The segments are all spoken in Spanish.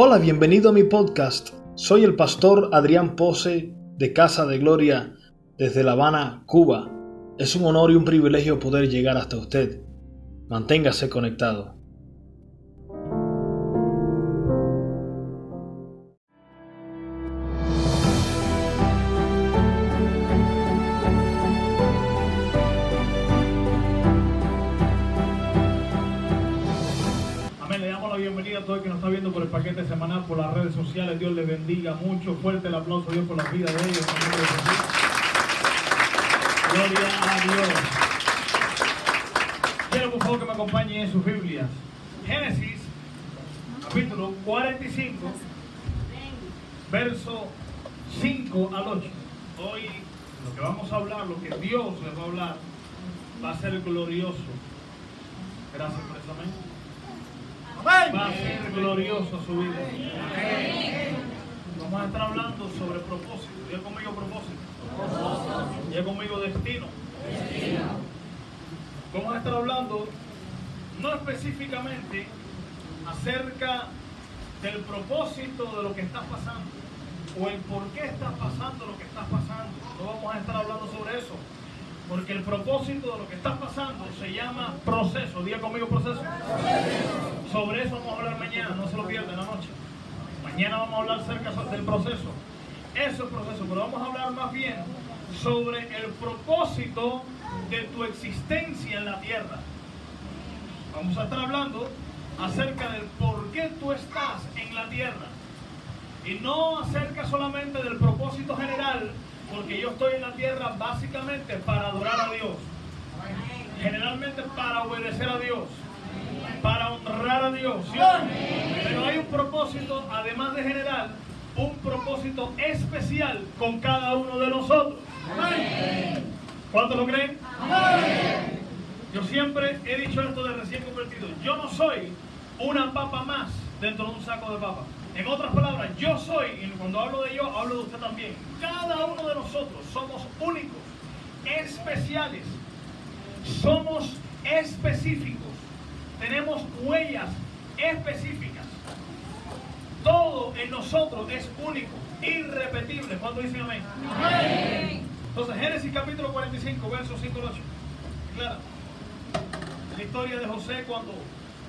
Hola, bienvenido a mi podcast. Soy el pastor Adrián Pose de Casa de Gloria desde La Habana, Cuba. Es un honor y un privilegio poder llegar hasta usted. Manténgase conectado. Dios les bendiga mucho. Fuerte el aplauso a Dios por la vida de ellos. Gloria a Dios. Quiero por favor que me acompañen en sus Biblias. Génesis, capítulo 45, verso 5 al 8. Hoy lo que vamos a hablar, lo que Dios les va a hablar, va a ser glorioso. Gracias por eso, amén. Va a ser glorioso su vida. Vamos a estar hablando sobre propósito. Diga conmigo propósito. Diga conmigo destino. Vamos a estar hablando no específicamente acerca del propósito de lo que está pasando o el por qué está pasando lo que está pasando. No vamos a estar hablando sobre eso. Porque el propósito de lo que está pasando se llama proceso. Diga conmigo proceso. Sobre eso vamos a hablar mañana, no se lo pierdan la noche. Mañana vamos a hablar acerca del proceso. Eso es proceso, pero vamos a hablar más bien sobre el propósito de tu existencia en la tierra. Vamos a estar hablando acerca del por qué tú estás en la tierra. Y no acerca solamente del propósito general, porque yo estoy en la tierra básicamente para adorar a Dios. Generalmente para obedecer a Dios para honrar a Dios. Pero hay un propósito, además de general, un propósito especial con cada uno de nosotros. ¿Cuántos lo creen? Yo siempre he dicho esto de recién convertido. Yo no soy una papa más dentro de un saco de papa. En otras palabras, yo soy, y cuando hablo de yo, hablo de usted también. Cada uno de nosotros somos únicos, especiales, somos específicos tenemos huellas específicas. Todo en nosotros es único, irrepetible. ¿Cuánto dicen amén? Entonces, Génesis capítulo 45, versos 5 al 8. Claro. La historia de José cuando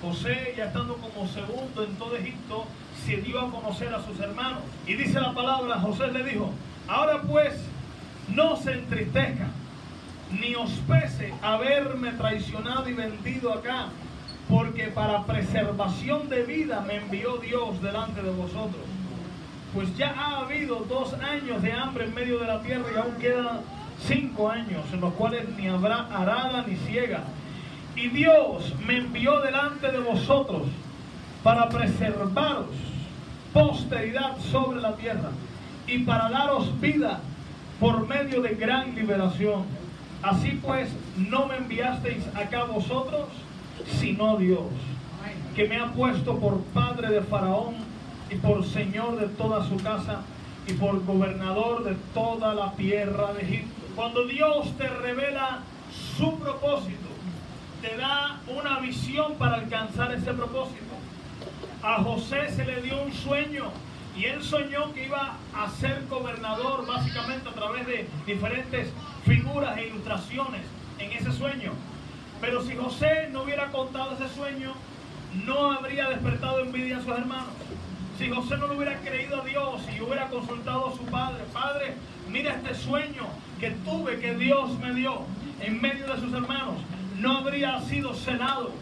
José, ya estando como segundo en todo Egipto, se dio a conocer a sus hermanos. Y dice la palabra, José le dijo, ahora pues, no se entristezca, ni os pese haberme traicionado y vendido acá porque para preservación de vida me envió Dios delante de vosotros. Pues ya ha habido dos años de hambre en medio de la tierra y aún quedan cinco años en los cuales ni habrá arada ni ciega. Y Dios me envió delante de vosotros para preservaros posteridad sobre la tierra y para daros vida por medio de gran liberación. Así pues, ¿no me enviasteis acá vosotros? sino Dios, que me ha puesto por padre de Faraón y por señor de toda su casa y por gobernador de toda la tierra de Egipto. Cuando Dios te revela su propósito, te da una visión para alcanzar ese propósito. A José se le dio un sueño y él soñó que iba a ser gobernador básicamente a través de diferentes figuras e ilustraciones en ese sueño. Pero si José no hubiera contado ese sueño, no habría despertado envidia a sus hermanos. Si José no le hubiera creído a Dios y hubiera consultado a su padre, Padre, mira este sueño que tuve, que Dios me dio en medio de sus hermanos, no habría sido cenado.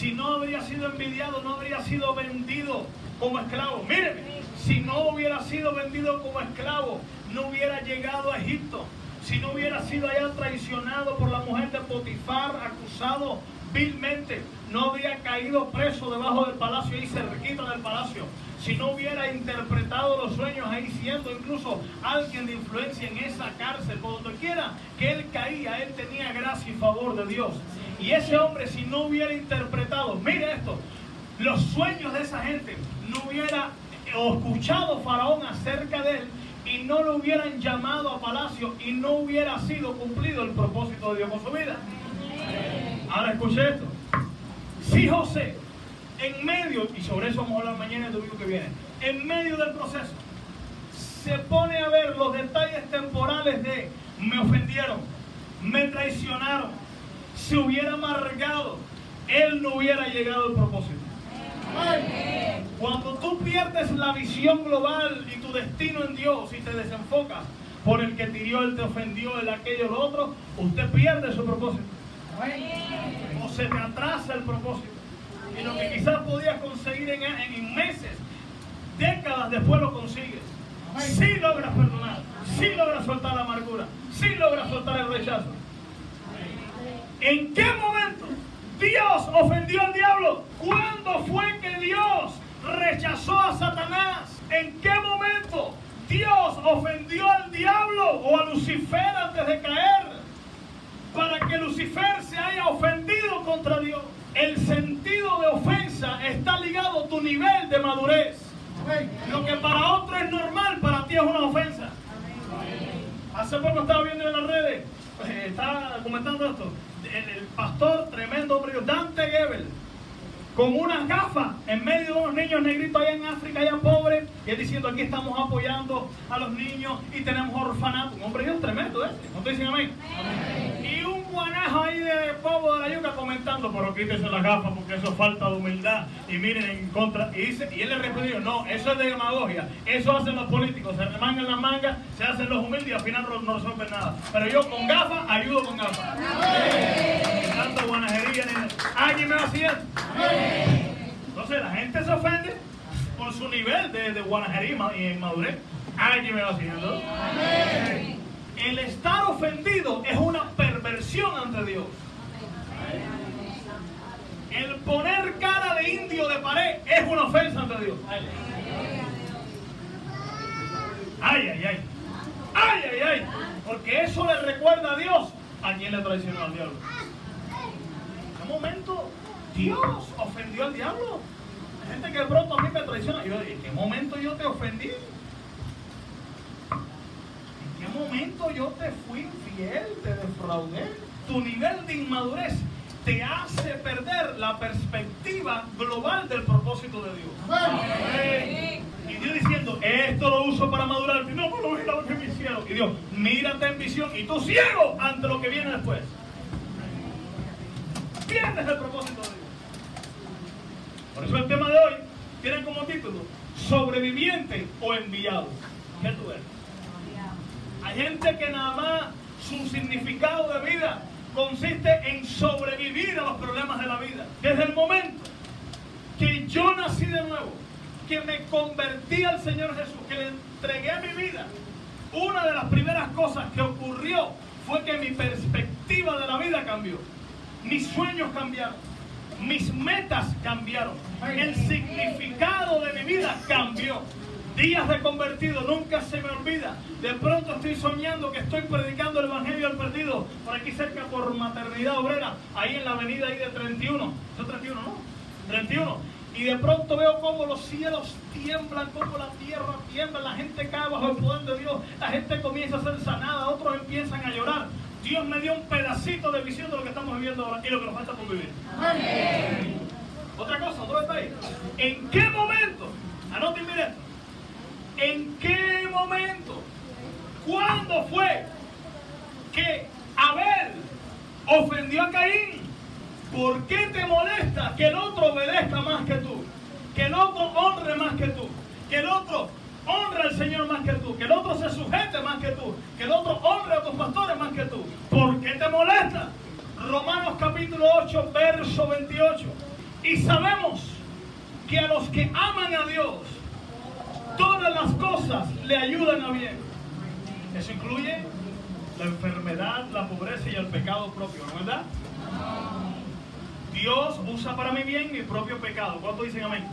Si no habría sido envidiado, no habría sido vendido como esclavo. Míreme, si no hubiera sido vendido como esclavo, no hubiera llegado a Egipto si no hubiera sido allá traicionado por la mujer de Potifar, acusado vilmente, no habría caído preso debajo del palacio y cerquita del palacio. Si no hubiera interpretado los sueños ahí siendo incluso alguien de influencia en esa cárcel, por donde quiera que él caía, él tenía gracia y favor de Dios. Y ese hombre, si no hubiera interpretado, mire esto, los sueños de esa gente, no hubiera escuchado Faraón acerca de él, y no lo hubieran llamado a palacio y no hubiera sido cumplido el propósito de Dios con su vida. Ahora escuche esto. Si José, en medio, y sobre eso vamos a hablar mañana el domingo que viene, en medio del proceso, se pone a ver los detalles temporales de me ofendieron, me traicionaron, se hubiera amargado, él no hubiera llegado al propósito. Cuando tú pierdes la visión global y tu destino en Dios y te desenfocas por el que te hirió, el te ofendió, el aquello, lo otro, usted pierde su propósito. O se te atrasa el propósito. Y lo que quizás podías conseguir en meses, décadas después lo consigues. Si logras perdonar, si logras soltar la amargura, si logras soltar el rechazo. ¿En qué momento Dios ofendió al diablo? ¿Cuándo fue que Dios rechazó a Satanás? ¿En qué momento Dios ofendió al diablo o a Lucifer antes de caer? Para que Lucifer se haya ofendido contra Dios. El sentido de ofensa está ligado a tu nivel de madurez. Lo que para otro es normal, para ti es una ofensa. Hace poco estaba viendo en las redes, eh, estaba comentando esto, el, pastor tremendo hombre, Dante Gebel, con unas gafas en medio de unos niños negritos allá en África, allá pobres, y él diciendo aquí estamos apoyando a los niños y tenemos orfanato. Un hombre Dios tremendo ese, ¿no te dicen amén? Y un guanajo ahí de povo de la yuca comentando, pero quítese las gafas porque eso es falta de humildad. Y miren en contra, y, dice, y él le respondió, no, eso es de demagogia, eso hacen los políticos, se remangan las mangas, se hacen los humildes y al final no, resuelven nada. Pero yo con gafas ayudo con gafas. Tanto guanajería, alguien me va haciendo. Entonces la gente se ofende por su nivel de, de guanajería y madurez. Alguien me va haciendo. El estar ofendido es una perversión ante Dios. El poner cara de indio de pared es una ofensa ante Dios. Ay, ay, ay. Ay, ay, ay. Porque eso le recuerda a Dios a quien le traicionó al diablo. ¿En qué momento Dios ofendió al diablo? Hay gente que pronto a mí me traiciona. yo, ¿en qué momento yo te ofendí? ¿En qué momento yo te fui infiel, te defraudé? Tu nivel de inmadurez te hace perder la perspectiva global del propósito de Dios. Y Dios diciendo, esto lo uso para madurar. Y no, pero mira lo que me hicieron. Y Dios, mírate en visión y tú ciego ante lo que viene después. Pierdes el propósito de Dios. Por eso el tema de hoy tiene como título, sobreviviente o enviado. ¿Qué tú eres? Hay gente que nada más su significado de vida consiste en sobrevivir a los problemas de la vida. Desde el momento que yo nací de nuevo, que me convertí al Señor Jesús, que le entregué mi vida, una de las primeras cosas que ocurrió fue que mi perspectiva de la vida cambió. Mis sueños cambiaron. Mis metas cambiaron. El significado de mi vida cambió días de convertido, nunca se me olvida. De pronto estoy soñando que estoy predicando el Evangelio al perdido, por aquí cerca por Maternidad Obrera, ahí en la avenida ahí de 31. ¿Es 31, no? 31. Y de pronto veo cómo los cielos tiemblan, cómo la tierra tiembla, la gente cae bajo el poder de Dios, la gente comienza a ser sanada, otros empiezan a llorar. Dios me dio un pedacito de visión de lo que estamos viviendo ahora y lo que nos falta por vivir. Otra cosa, otro detalle. ¿En qué momento? Anoten bien esto ¿En qué momento? ¿Cuándo fue que Abel ofendió a Caín? ¿Por qué te molesta que el otro obedezca más que tú? Que el otro honre más que tú. Que el otro honre al Señor más que tú. Que el otro se sujete más que tú. Que el otro honre a tus pastores más que tú. ¿Por qué te molesta? Romanos capítulo 8, verso 28. Y sabemos que a los que aman a Dios, todas las cosas le ayudan a bien. Eso incluye la enfermedad, la pobreza y el pecado propio, ¿no verdad? Dios usa para mi bien mi propio pecado. ¿Cuántos dicen amén?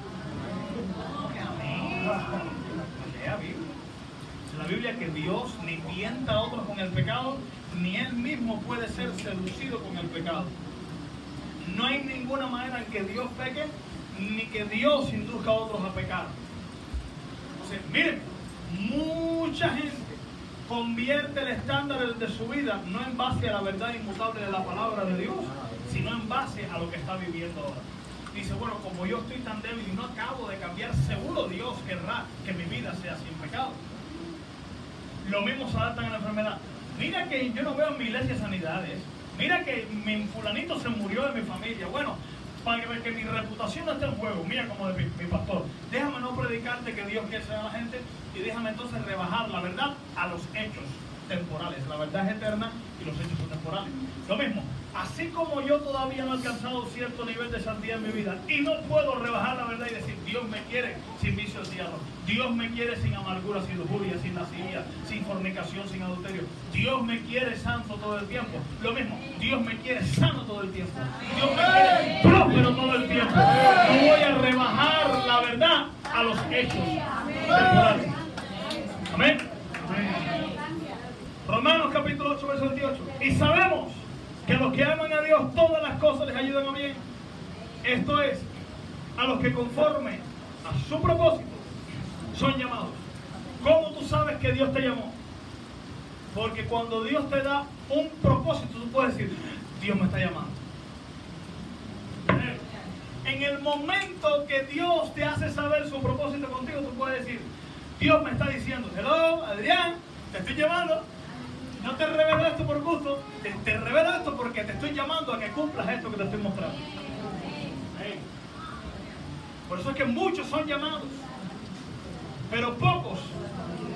Amén. La Biblia que Dios ni tienta a otros con el pecado, ni Él mismo puede ser seducido con el pecado. No hay ninguna manera en que Dios peque, ni que Dios induzca a otros a pecar miren, mucha gente convierte el estándar de su vida no en base a la verdad inmutable de la palabra de Dios, sino en base a lo que está viviendo ahora. dice, bueno, como yo estoy tan débil y no acabo de cambiar, seguro Dios querrá que mi vida sea sin pecado. Lo mismo se adaptan a la enfermedad. Mira que yo no veo en mi iglesia sanidades. Mira que mi fulanito se murió de mi familia. Bueno, para que, mi reputación no esté en juego, mira como de mi, pastor, déjame no predicarte que Dios quiere ser a la gente y déjame entonces rebajar la verdad a los hechos temporales. La verdad es eterna y los hechos son temporales. Lo mismo, así como yo todavía no he alcanzado cierto nivel de santidad en mi vida y no puedo rebajar la verdad y decir, Dios me quiere sin vicio diablo, Dios me quiere sin amargura, sin lujuria, sin lascivia, sin fornicación, sin adulterio, Dios me quiere santo todo el tiempo. Lo mismo, Dios me quiere sano todo el tiempo, Dios me quiere próspero todo el tiempo. No voy a rebajar la verdad a los hechos temporales. Amén. Romanos capítulo 8, verso 28. Y sabemos que a los que aman a Dios todas las cosas les ayudan a bien. Esto es, a los que conforme a su propósito son llamados. ¿Cómo tú sabes que Dios te llamó? Porque cuando Dios te da un propósito, tú puedes decir, Dios me está llamando. En el momento que Dios te hace saber su propósito contigo, tú puedes decir, Dios me está diciendo, hello, Adrián, te estoy llamando, no te revelo esto por gusto, te, revelo esto porque te estoy llamando a que cumplas esto que te estoy mostrando. Por eso es que muchos son llamados, pero pocos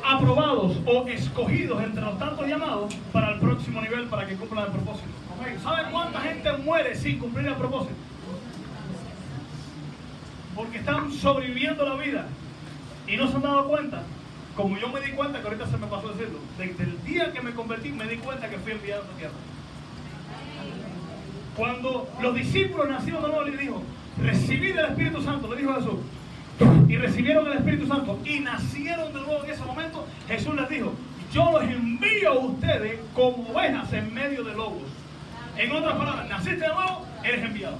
aprobados o escogidos entre los tantos llamados para el próximo nivel para que cumplan el propósito. ¿Saben cuánta gente muere sin cumplir el propósito? Porque están sobreviviendo la vida y no se han dado cuenta como yo me di cuenta, que ahorita se me pasó decirlo, desde el día que me convertí, me di cuenta que fui enviado a esta tierra. Cuando los discípulos nacieron de nuevo, le dijo, recibid el Espíritu Santo, le dijo Jesús, y recibieron el Espíritu Santo y nacieron de nuevo en ese momento, Jesús les dijo, yo los envío a ustedes como ovejas en medio de lobos. En otras palabras, naciste de nuevo, eres enviado.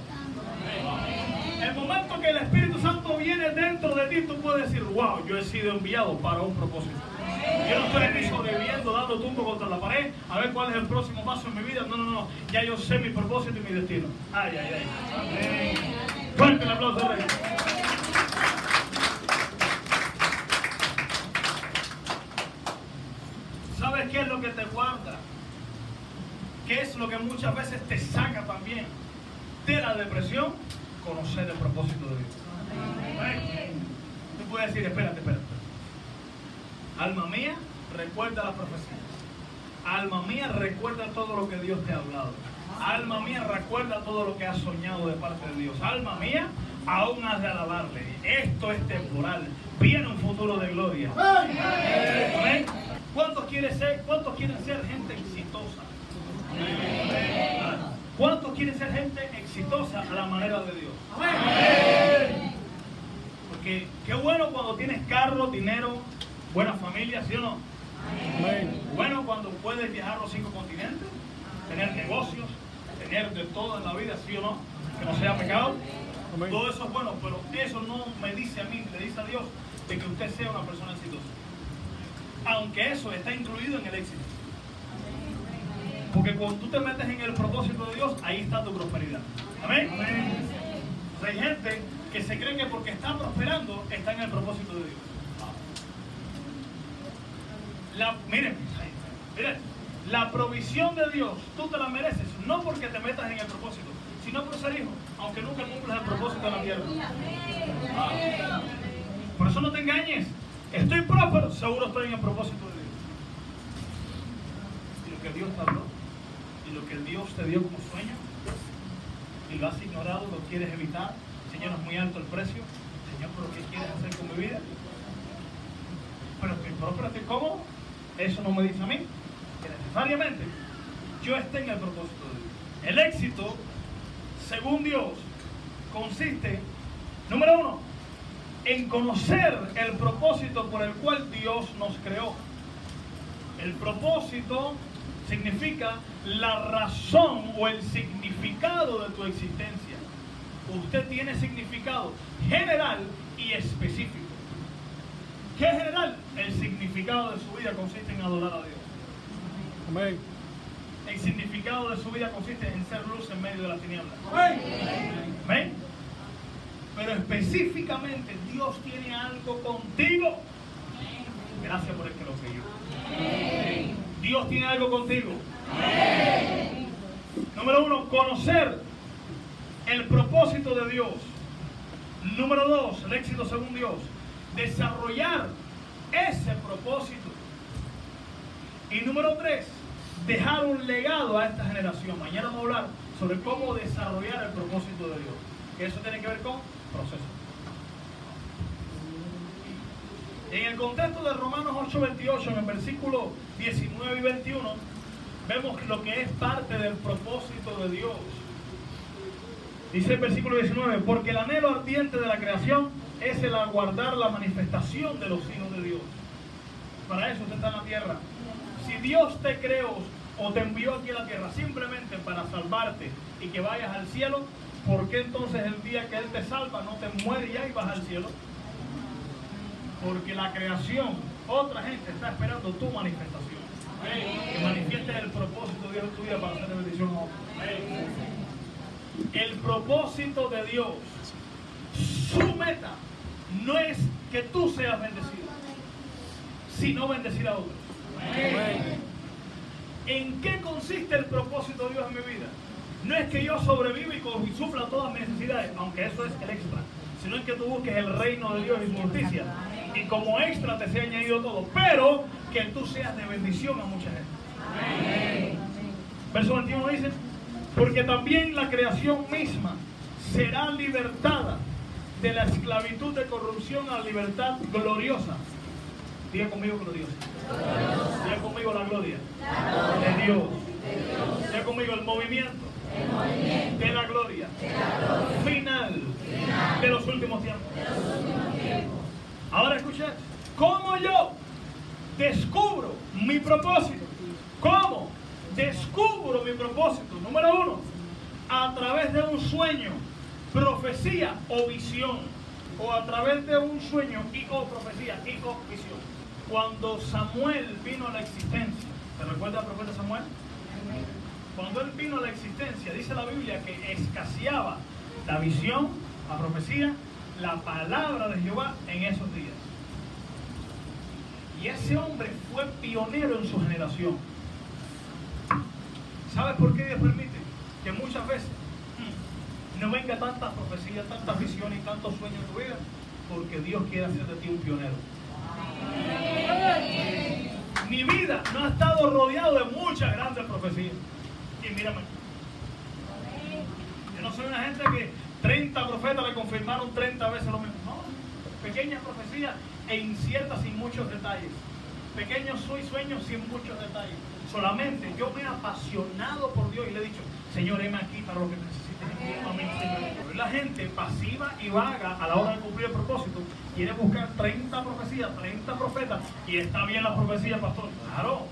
El momento que el Espíritu Santo viene dentro de ti, tú puedes decir, wow, yo he sido enviado para un propósito. Yo no estoy ni sobreviviendo, dando tumbo contra la pared, a ver cuál es el próximo paso en mi vida. No, no, no. Ya yo sé mi propósito y mi destino. Ay, ay, ay. Fuerte el aplauso, Rey. ¿Sabes qué es lo que te guarda? ¿Qué es lo que muchas veces te saca también de la depresión? Conocer el propósito de Dios. Tú puedes decir, espérate, espérate. Alma mía, recuerda la profecía. Alma mía, recuerda todo lo que Dios te ha hablado. Alma mía, recuerda todo lo que has soñado de parte de Dios. Alma mía, aún has de alabarle. Esto es temporal. Viene un futuro de gloria. ¿Cuántos quieren ser, cuántos quieren ser gente exitosa? ¿Cuántos quieren ser gente exitosa a la manera de Dios? Porque qué bueno cuando tienes carro, dinero, buena familia, ¿sí o no? Bueno cuando puedes viajar los cinco continentes, tener negocios, tener de todo en la vida, ¿sí o no? Que no sea pecado. Todo eso es bueno, pero eso no me dice a mí, le dice a Dios de que usted sea una persona exitosa. Aunque eso está incluido en el éxito. Porque cuando tú te metes en el propósito de Dios, ahí está tu prosperidad. Amén. hay gente que se cree que porque está prosperando, está en el propósito de Dios. Miren, miren, la provisión de Dios, tú te la mereces, no porque te metas en el propósito, sino por ser hijo, aunque nunca cumplas el propósito de la tierra. Por eso no te engañes. Estoy próspero, seguro estoy en el propósito de Dios. Y lo que Dios te habló lo que Dios te dio como sueño y lo has ignorado, lo quieres evitar. Señor, es muy alto el precio. Señor, ¿pero qué quieres hacer con mi vida? Pero estoy próspero, estoy. Eso no me dice a mí que necesariamente yo esté en el propósito de Dios. El éxito, según Dios, consiste, número uno, en conocer el propósito por el cual Dios nos creó. El propósito significa la razón o el significado de tu existencia. Usted tiene significado general y específico. ¿Qué es general? El significado de su vida consiste en adorar a Dios. Amén. El significado de su vida consiste en ser luz en medio de la tiniebla. Amén. pero específicamente Dios tiene algo contigo. Gracias por el que lo creyó. Dios tiene algo contigo. Número uno, conocer el propósito de Dios. Número dos, el éxito según Dios. Desarrollar ese propósito. Y número tres, dejar un legado a esta generación. Mañana vamos a hablar sobre cómo desarrollar el propósito de Dios. Que eso tiene que ver con proceso. En el contexto de Romanos 8:28, en el versículo 19 y 21, vemos lo que es parte del propósito de Dios. Dice el versículo 19, porque el anhelo ardiente de la creación es el aguardar la manifestación de los hijos de Dios. Para eso usted está en la tierra. Si Dios te creó o te envió aquí a la tierra simplemente para salvarte y que vayas al cielo, ¿por qué entonces el día que Él te salva no te muere ya y vas al cielo? Porque la creación, otra gente está esperando tu manifestación. Que manifiestes el propósito de Dios en tu vida para hacer bendición a otros. El propósito de Dios, su meta, no es que tú seas bendecido, sino bendecir a otros. ¿En qué consiste el propósito de Dios en mi vida? No es que yo sobreviva y supla todas mis necesidades, aunque eso es el extra, sino es que tú busques el reino de Dios y justicia. Y como extra te sea añadido todo, pero que tú seas de bendición a mucha gente. Verso 21 dice, porque también la creación misma será libertada de la esclavitud de corrupción a la libertad gloriosa. Diga conmigo gloriosa. Diga conmigo la gloria, De, Dios. Diga conmigo el movimiento, De, la gloria. Final, De, los últimos tiempos. Ahora escucha, ¿cómo yo descubro mi propósito? ¿Cómo? descubro mi propósito. Número uno, a través de un sueño, profecía o visión. O a través de un sueño y o profecía y o visión. Cuando Samuel vino a la existencia, ¿te recuerda el profeta Samuel? Cuando él vino a la existencia, dice la Biblia que escaseaba la visión, la profecía, la palabra de Jehová en esos días. Y ese hombre fue pionero en su generación. ¿Sabes por qué Dios permite? Que muchas veces mm, no venga tantas profecías, tantas visiones y tantos sueños en tu vida, porque Dios quiere hacer de ti un pionero. Mi vida no ha estado rodeado de muchas grandes profecías. Y mírame. Yo no soy una gente que 30 profetas le confirmaron 30 veces lo mismo. No, pequeñas profecías e inciertas sin muchos detalles. Pequeños sueños sin muchos detalles. Solamente yo me he apasionado por Dios y le he dicho, Señor, heme aquí para lo que necesites. La gente pasiva y vaga a la hora de cumplir el propósito quiere buscar 30 profecías, 30 profetas, y está bien la profecía, pastor. Claro,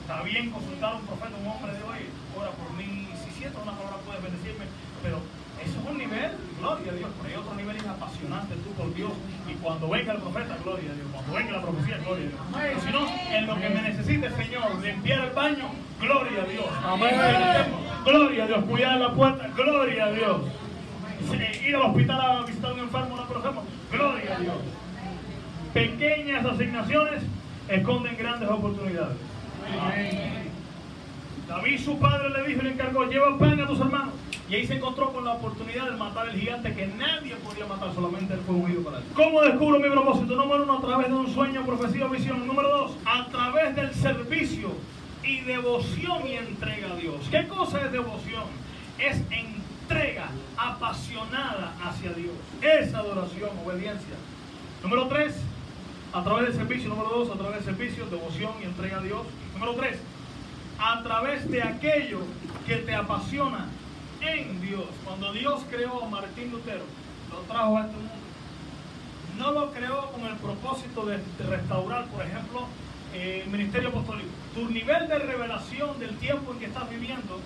está bien consultar a un profeta, un hombre de hoy, ora por mí, si siento una palabra puedes bendecirme, pero eso es un nivel, gloria a Dios, pero hay otro nivel apasionante tú por Dios. Y cuando venga el profeta, gloria a Dios. Cuando venga la profecía, gloria a Dios. si no, en lo que me necesite, Señor, limpiar el baño, gloria a Dios. Amén. Gloria a Dios, cuidar la puerta, gloria a Dios. Ir al hospital a visitar a un enfermo, una persona, gloria a Dios. Pequeñas asignaciones esconden grandes oportunidades. David, su padre, le dijo y le encargó: lleva pan a tus hermanos y ahí se encontró con la oportunidad de matar el gigante que nadie podía matar, solamente él fue ungido para él. ¿Cómo descubro mi propósito? Número uno, a través de un sueño, profecía o visión. Número dos, a través del servicio y devoción y entrega a Dios. ¿Qué cosa es devoción? Es entrega apasionada hacia Dios. Es adoración, obediencia. Número tres, a través del servicio. Número dos, a través del servicio, devoción y entrega a Dios. Número tres, a través de aquello que te apasiona en Dios. Cuando Dios creó a Martín Lutero, lo trajo a este mundo, no lo creó con el propósito de, restaurar, por ejemplo, eh, el ministerio apostólico. Tu nivel de revelación del tiempo en que estás viviendo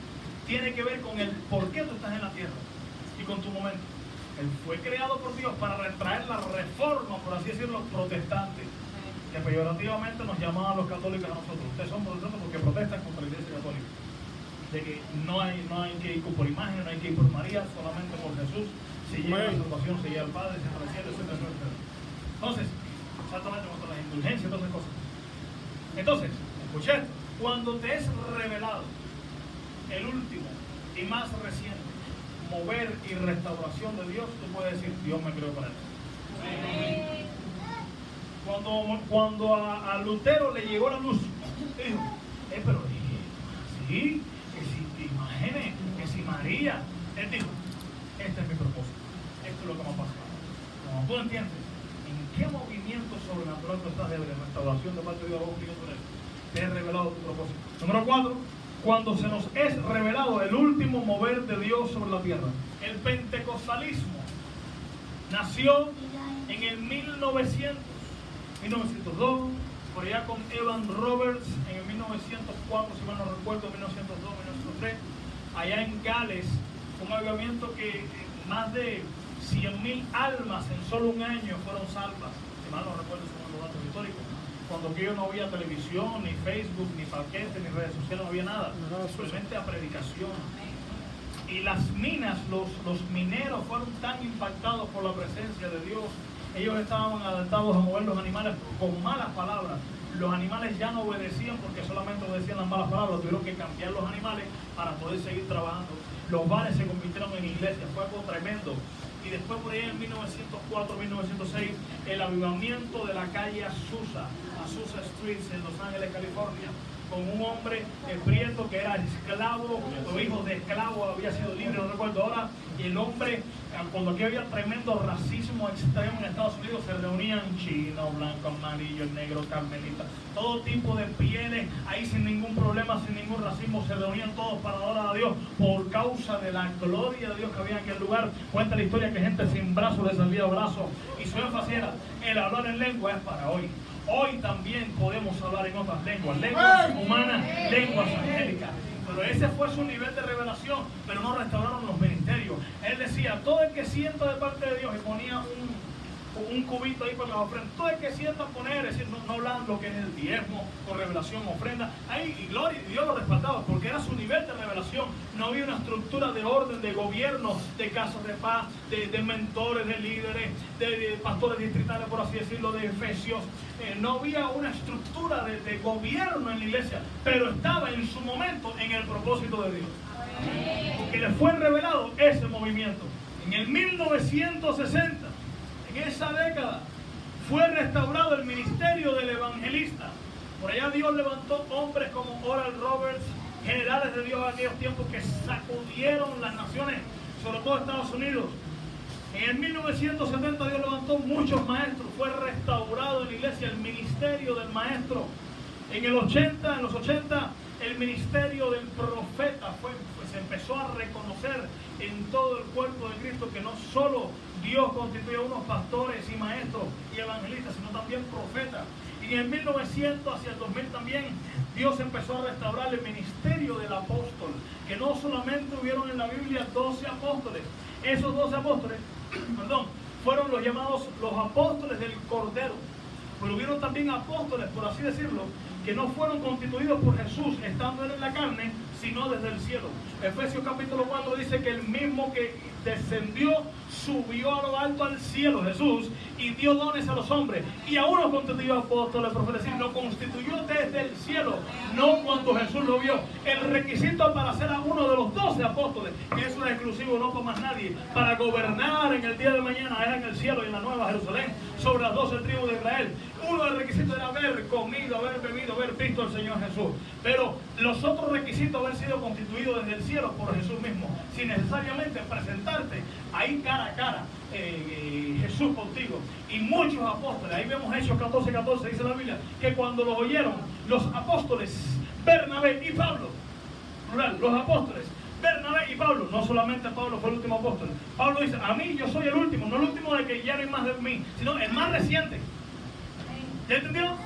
tiene que ver con el por qué tú estás en la tierra y con tu momento. Él fue creado por Dios para retraer la reforma, por así decirlo, protestante, que peyorativamente nos llamaban los católicos a nosotros. Ustedes son protestantes porque protestan contra la iglesia católica de que no hay, no hay que ir por imagen, no hay que ir por María, solamente por Jesús. se llega a la salvación, se llega al Padre, se cielo, etcétera, etcétera. Entonces, exactamente cuanto a las indulgencias y todas esas cosas. Entonces, escuché, cuando te es revelado el último y más reciente mover y restauración de Dios, tú puedes decir, Dios me creó para eso. Cuando, cuando a, a Lutero le llegó la luz, dijo, eh, pero sí, que si imagínate, que si María, él dijo, este es mi propósito, esto es lo que me ha pasado. Cuando tú entiendes en qué movimiento sobrenatural tú estás de restauración de parte de Dios, te he revelado tu propósito. Número cuatro, cuando se nos es revelado el último mover de Dios sobre la tierra. El pentecostalismo nació en el 1900 1902, por allá con Evan Roberts en el 1904, si mal no recuerdo, 1902, 1903, allá en Gales, un avivamiento que más de 100.000 almas en solo un año fueron salvas, si mal no recuerdo, son los datos históricos. Cuando aquello no había televisión, ni Facebook, ni paquete, ni redes sociales, no había nada, simplemente a predicación. Y las minas, los, los mineros fueron tan impactados por la presencia de Dios ellos estaban adaptados a mover los animales con malas palabras. Los animales ya no obedecían porque solamente obedecían las malas palabras, tuvieron que cambiar los animales para poder seguir trabajando. Los bares se convirtieron en iglesias, fue algo tremendo. Y después por ahí en 1904-1906, el avivamiento de la calle Azusa, Azusa Street en Los Ángeles, California, con un hombre prieto que era esclavo o hijo de esclavo, había sido libre, no recuerdo ahora, y el hombre, cuando aquí había tremendo racismo extremo en Estados Unidos, se reunían chino, blanco, amarillo, negro, carmelita, todo tipo de pieles, ahí sin ningún problema, sin ningún racismo, se reunían todos para adorar a Dios por causa de la gloria de Dios que había en aquel lugar. Cuenta la historia que gente sin brazos les salía brazos y su énfasis el hablar en lengua es para hoy. Hoy también podemos hablar en otras lenguas, lenguas humanas, lenguas angélicas. Pero ese fue su nivel de revelación, pero no restauraron los ministerios. Él decía, todo el que sienta de parte de Dios y ponía un un cubito ahí para las ofrendas. Todo el que sienta poner, es decir, no, no hablan lo que es el diezmo, con revelación, ofrenda. Ahí, y gloria, y Dios lo respaldaba, porque era su nivel de revelación. No había una estructura de orden, de gobierno, de casas de paz, de, mentores, de líderes, de, pastores distritales, por así decirlo, de efesios. Eh, no había una estructura de, de gobierno en la iglesia, pero estaba en su momento en el propósito de Dios. Porque le fue revelado ese movimiento. En el 1960 en esa década fue restaurado el ministerio del evangelista. Por allá Dios levantó hombres como Oral Roberts, generales de Dios en aquellos tiempos que sacudieron las naciones, sobre todo Estados Unidos. En el 1970 Dios levantó muchos maestros, fue restaurado en la iglesia el ministerio del maestro. En el 80, en los 80, el ministerio del profeta fue, pues, se empezó a reconocer en todo el cuerpo de Cristo que no solo Dios constituyó unos pastores y maestros y evangelistas, sino también profetas. Y en 1900 hacia el 2000 también Dios empezó a restaurar el ministerio del apóstol, que no solamente hubieron en la Biblia 12 apóstoles, esos 12 apóstoles, perdón, fueron los llamados los apóstoles del Cordero, pero hubieron también apóstoles, por así decirlo, que no fueron constituidos por Jesús estando en la carne, sino desde el cielo. Efesios capítulo 4 dice que el mismo que descendió, subió a lo alto al cielo, Jesús, y dio dones a los hombres. Y a uno constituyó apóstoles, profetas, decir, lo constituyó desde el cielo, no cuando Jesús lo vio. El requisito para ser a uno de los doce apóstoles, que eso es exclusivo, no para más nadie, para gobernar en el día de mañana, era en el cielo y en la nueva Jerusalén, sobre las doce tribus de Israel. Uno de los requisitos era haber comido, haber bebido, haber visto al Señor Jesús. Pero los otros requisitos haber sido constituidos desde el cielo por Jesús mismo, sin necesariamente presentarte ahí cara a cara, eh, eh, Jesús contigo. Y muchos apóstoles, ahí vemos Hechos 14, 14, dice la Biblia, que cuando los oyeron los apóstoles, Bernabé y Pablo, los apóstoles, Bernabé y Pablo, no solamente Pablo fue el último apóstol. Pablo dice, a mí yo soy el último, no el último de que ya no hay más de mí, sino el más reciente. ¿Ya entendió?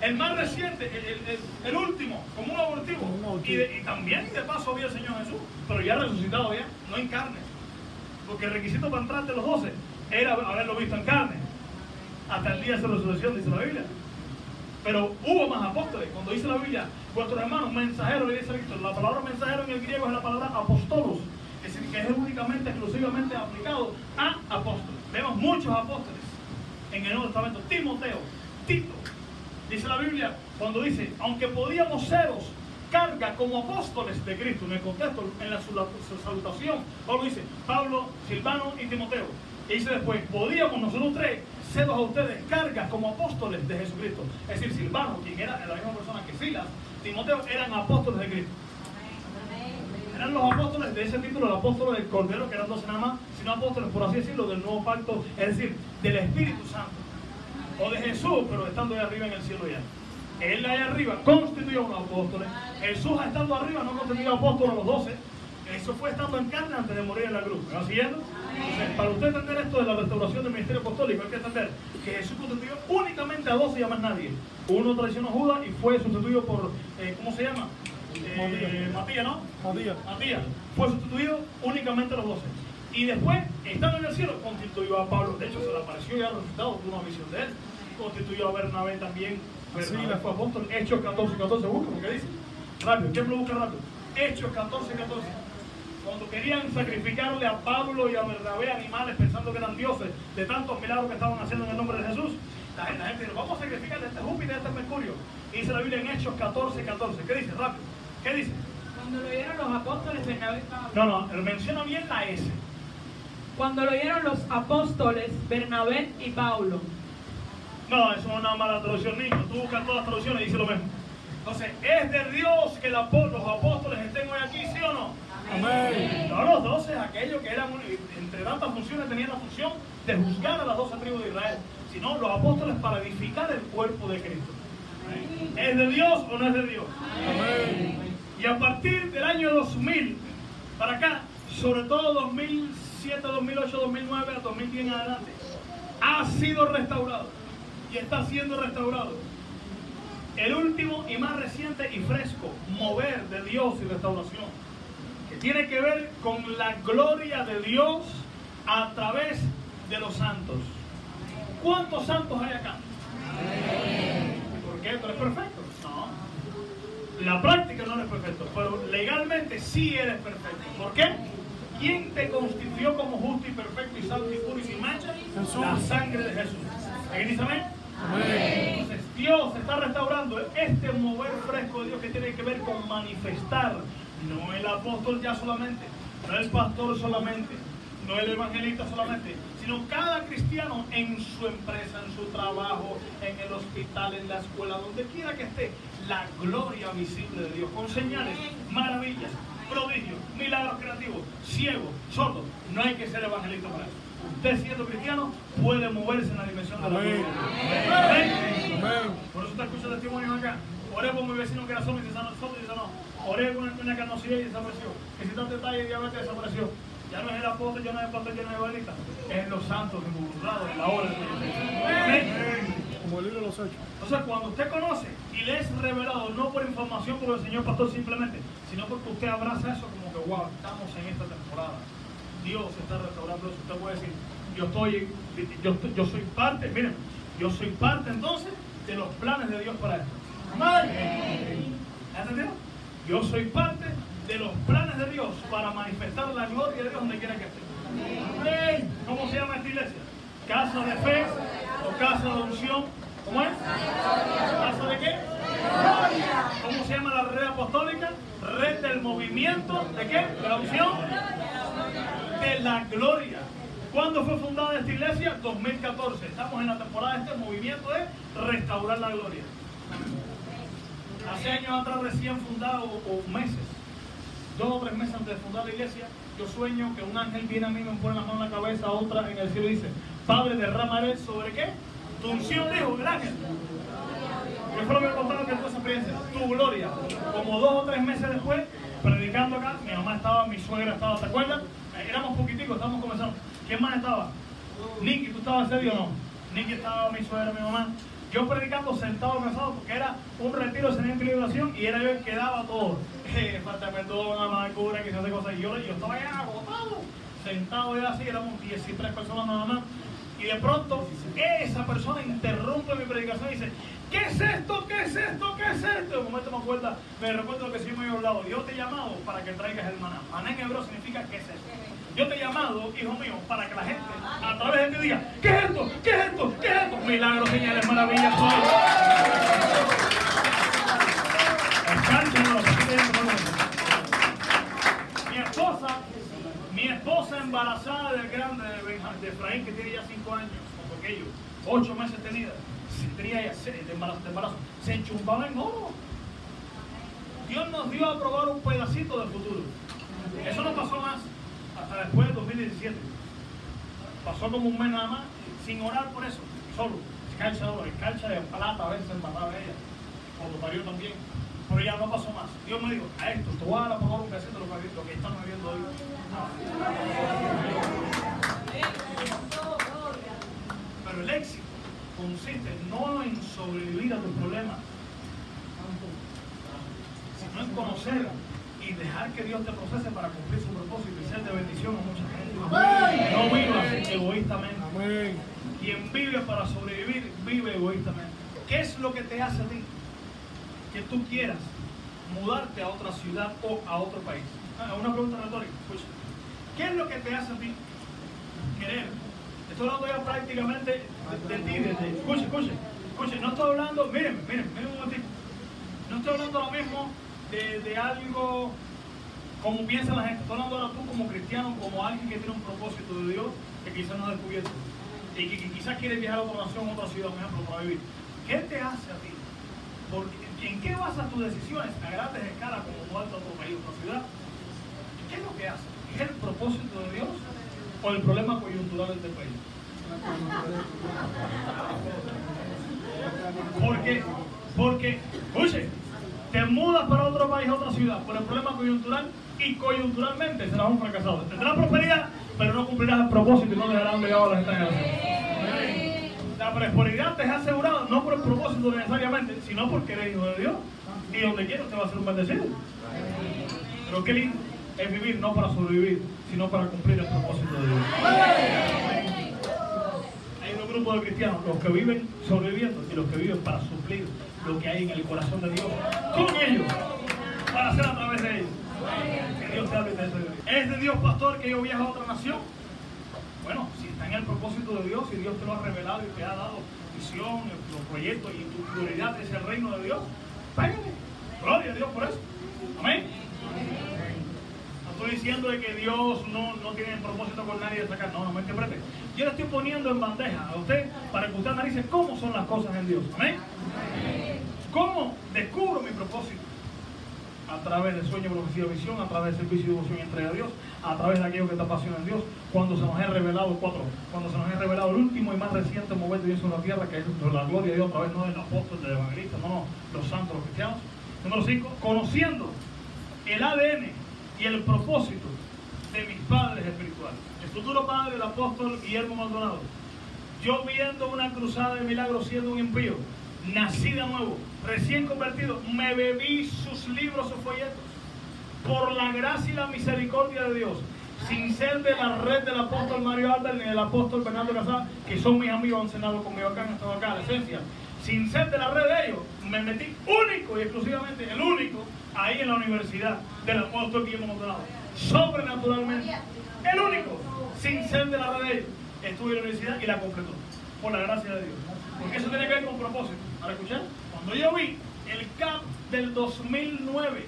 El más reciente, el, último, como un abortivo. Y, también de paso había el Señor Jesús, pero ya resucitado ya, no en carne. Porque el requisito para entrar de los doce era haberlo visto en carne. Hasta el día de su resurrección, dice la Biblia. Pero hubo más apóstoles. Cuando dice la Biblia, vuestros hermanos mensajeros, le dice Víctor, la palabra mensajero en el griego es la palabra apostolos, es decir, que es únicamente, exclusivamente aplicado a apóstoles. Vemos muchos apóstoles en el Nuevo Testamento. Timoteo, Tito, dice la Biblia, cuando dice, aunque podíamos seros carga como apóstoles de Cristo, en el contexto, en la salutación, Pablo dice, Pablo, Silvano y Timoteo. Y dice después, podíamos nosotros tres seros a ustedes cargas como apóstoles de Jesucristo. Es decir, Silvano, quien era la misma persona que Silas, Timoteo, eran apóstoles de Cristo. Eran los apóstoles de ese título, los apóstoles del Cordero, que eran 12 nada más, sino apóstoles, por así decirlo, del nuevo pacto, es decir, del Espíritu Santo. O de Jesús, pero estando ahí arriba en el cielo ya. Él ahí arriba constituyó a unos apóstoles. Jesús estando arriba no constituyó apóstoles a los 12. Eso fue estando en carne antes de morir en la cruz. ¿Me va siguiendo? Entonces, para usted entender esto de la restauración del ministerio apostólico, hay que entender que Jesús constituyó únicamente a 12 y a más nadie. Uno traicionó a Judas y fue sustituido por, eh, ¿cómo se llama? Eh, Matías, ¿no? Matías. Matías. Fue sustituido únicamente a los 12. Y después, estando en el cielo, constituyó a Pablo. De hecho, se le apareció ya resultado de una visión de él. Constituyó a Bernabé también. Bernabé fue apóstol. Hechos 14, 14. Busca lo que dice. Rápido. ¿Quién lo busca rápido? Hechos 14, 14. Cuando querían sacrificarle a Pablo y a Bernabé animales pensando que eran dioses de tantos milagros que estaban haciendo en el nombre de Jesús, la gente, dice, vamos a sacrificarle a este Júpiter, a este Mercurio. Y dice la Biblia en Hechos 14, 14. ¿Qué dice? Rápido. ¿Qué dice? Cuando lo oyeron los apóstoles, Bernabé y Pablo. No, no, menciona bien la S. Cuando lo oyeron los apóstoles, Bernabé y Paulo. No, eso es una mala traducción, niño. Tú buscas todas las traducciones y dice lo mismo. Entonces, ¿es de Dios que los apóstoles estén hoy aquí, sí o no? Amén. No, los doce, aquellos que eran, entre tantas funciones, tenían la función de juzgar a las doce tribus de Israel, sino los apóstoles para edificar el cuerpo de Cristo. ¿Es de Dios o no es de Dios? Y a partir del año 2000 para acá, sobre todo 2007, 2008, 2009, 2010 en adelante, ha sido restaurado y está siendo restaurado. El último y más reciente y fresco mover de Dios y restauración, tiene que ver con la gloria de Dios a través de los santos. ¿Cuántos santos hay acá? ¿Por qué? ¿Tú eres perfecto? No. La práctica no eres perfecto, pero legalmente sí eres perfecto. ¿Por qué? ¿Quién te constituyó como justo y perfecto y santo y puro y sin mancha? La sangre de Jesús. ¿Alguien dice amén? Entonces, Dios está restaurando este mover fresco de Dios que tiene que ver con manifestar, no el apóstol ya solamente, no el pastor solamente, no el evangelista solamente, sino cada cristiano en su empresa, en su trabajo, en el hospital, en la escuela, donde quiera que esté, la gloria visible de Dios, con señales, maravillas, prodigios, milagros creativos, ciegos, sordos. No hay que ser evangelista para eso. Usted siendo cristiano puede moverse en la dimensión de la gloria. Por eso usted escucha testimonios acá. Oré por mi vecino que era solo y se sanó, solo y se sanó. Oré con una canosidad y desapareció. Está detalle y diabetes desapareció. Ya no es el apóstol, ya no es el pastor, ya no es el evangelista. Es los santos involucrados en la obra de Dios. Como el libro de los hechos. Entonces, cuando usted conoce y le es revelado, no por información por el Señor Pastor simplemente, sino porque usted abraza eso como que, wow, estamos en esta temporada. Dios está restaurando eso. Usted puede decir, yo estoy, yo, yo soy parte, miren, yo soy parte entonces de los planes de Dios para esto. Amén. ¿Entendido? Yo soy parte de los planes de Dios para manifestar la gloria de Dios donde quiera que esté. ¿Cómo se llama esta iglesia? Casa de fe o casa de unción. ¿Cómo es? ¿Casa de qué? ¿Cómo se llama la red apostólica? Red del movimiento. ¿De qué? ¿De la unción? De la gloria. ¿Cuándo fue fundada esta iglesia? 2014. Estamos en la temporada de este movimiento de restaurar la gloria. Hace años atrás recién fundado, o meses, dos o tres meses antes de fundar la iglesia, yo sueño que un ángel viene a mí, me pone la mano en la cabeza, otra en el cielo y dice, Padre, derramaré sobre qué? Tu unción, dijo el ángel. Yo fue lo que me contaron que tuve esa experiencia. Tu gloria. Como dos o tres meses después, predicando acá, mi mamá estaba, mi suegra estaba, ¿te acuerdas? Éramos poquiticos, estábamos comenzando. ¿Quién más estaba? Nicky, ¿tú estabas serio o no? Nicky estaba, mi suegra, mi mamá. Yo predicando sentado cansado porque era un retiro de sanidad y era yo el que daba todo. Eh, falta de perdón, amargura, que se hace cosas. Y yo, estaba ya agotado, sentado ya así, éramos 13 personas nada más. Y de pronto esa persona interrumpe mi predicación y dice, ¿qué es esto? ¿Qué es esto? ¿Qué es esto? En un momento me acuerda, me recuerdo lo que sí me había hablado. Yo te he llamado para que traigas el maná. Maná en hebreo significa ¿qué es esto? Yo te he llamado, hijo mío, para que la gente a través de ti diga, ¿qué es esto? ¿Qué es esto? ¿Qué es esto? Milagros, señales, maravillas, Mi esposa, mi esposa embarazada del grande de, Efraín, que tiene ya 5 años, con aquello, 8 meses tenida, tenía ya de embarazo, de embarazo, se enchumbaba en oro. Dios nos dio a probar un pedacito del futuro. Pasó como un mes nada más, sin orar por eso, solo. Escarcha de escarcha de plata a veces mataba ella, cuando parió también. Pero ya no pasó más. Dios me dijo, a esto, te voy a la palabra un pedacito lo que, estamos viviendo hoy. Pero el éxito consiste no en sobrevivir a tus problemas, sino en conocer y dejar que Dios te procese para cumplir su propósito y ser de bendición a mucha gente. No vivas egoístamente. Quien vive para sobrevivir, vive egoístamente. ¿Qué es lo que te hace a ti que tú quieras mudarte a otra ciudad o a otro país? Ah, una pregunta retórica. Escucha. ¿Qué es lo que te hace a ti querer? Estoy hablando ya prácticamente de, ti, de, escuche, escuche, escuche, no estoy hablando, miren, miren, miren un momentito. No estoy hablando lo mismo de, algo como piensa la gente. Estoy ahora tú como cristiano, como alguien que tiene un propósito de Dios que quizás no ha descubierto y que, quizás quiere viajar a otra nación, a otra ciudad, por ejemplo, para vivir. ¿Qué te hace a ti? Porque, ¿En qué basas tus decisiones a grandes escalas como mudarte a otro país, otra ciudad? ¿Qué es lo que hace? ¿Es el propósito de Dios o el problema coyuntural de este país? Porque, porque, oye, te mudas para otro país, a otra ciudad, por el problema coyuntural y coyunturalmente serás un fracasado. Tendrás prosperidad, pero no cumplirás el propósito y no dejarás legado a las generaciones. La prosperidad te es asegurada no por el propósito necesariamente, sino porque eres hijo de Dios. Y donde quieras te va a ser un bendecido. Pero qué lindo es vivir no para sobrevivir, sino para cumplir el propósito de Dios. Hay un grupo de cristianos, los que viven sobreviviendo y los que viven para suplir lo que hay en el corazón de Dios con ellos, para hacer a través de ellos. ¿Es de Dios, pastor, que yo viaje a otra nación? Bueno, si está en el propósito de Dios, si Dios te lo ha revelado y te ha dado visión, los proyectos y tu prioridad es el reino de Dios. Gloria a Dios por eso. Amén. No estoy diciendo de que Dios no, no tiene propósito con nadie de sacar. No, no me interprete. Yo le estoy poniendo en bandeja a usted para que usted analice cómo son las cosas en Dios. Amén. ¿Cómo descubro mi propósito? A través del sueño, profecía, visión, a través del servicio y devoción y a Dios, a través de aquello que está apasiona en Dios, cuando se nos ha revelado, cuatro, cuando se nos ha revelado el último y más reciente momento de Dios en la tierra, que es la gloria de Dios a través no del apóstol, del evangelista, no, no, los santos, los cristianos. Número cinco, conociendo el ADN y el propósito de mis padres espirituales. El futuro padre del apóstol Guillermo Maldonado. Yo viendo una cruzada de milagros siendo un impío, nací de nuevo, recién convertido, me bebí sus libros, sus folletos, por la gracia y la misericordia de Dios, sin ser de la red del apóstol Mario Alda ni del apóstol Bernardo Casal, que son mis amigos, han cenado conmigo acá, han estado acá, la esencia, sin ser de la red de ellos, me metí único y exclusivamente, el único, ahí en la universidad del apóstol Guillermo Maldonado, sobrenaturalmente, el único, sin ser de la red de ellos, estuve en la universidad y la completó, por la gracia de Dios. Porque eso tiene que ver con propósito. ¿Para escuchar? Cuando yo vi el CAP del 2009,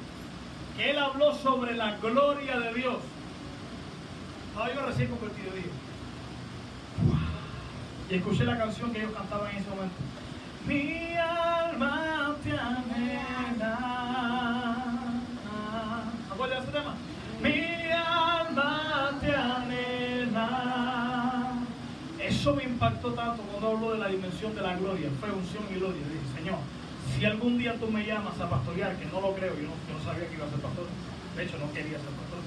que él habló sobre la gloria de Dios, estaba yo recién convertido, dije, y escuché la canción que ellos cantaban en ese momento. Mi alma te anhela. ¿Se acuerdan de ese tema? Mi alma Eso me impactó tanto cuando hablo de la dimensión de la gloria, fue unción y gloria. Dije, Señor, si algún día tú me llamas a pastorear, que no lo creo, yo no, sabía que iba a ser pastor, de hecho no quería ser pastor.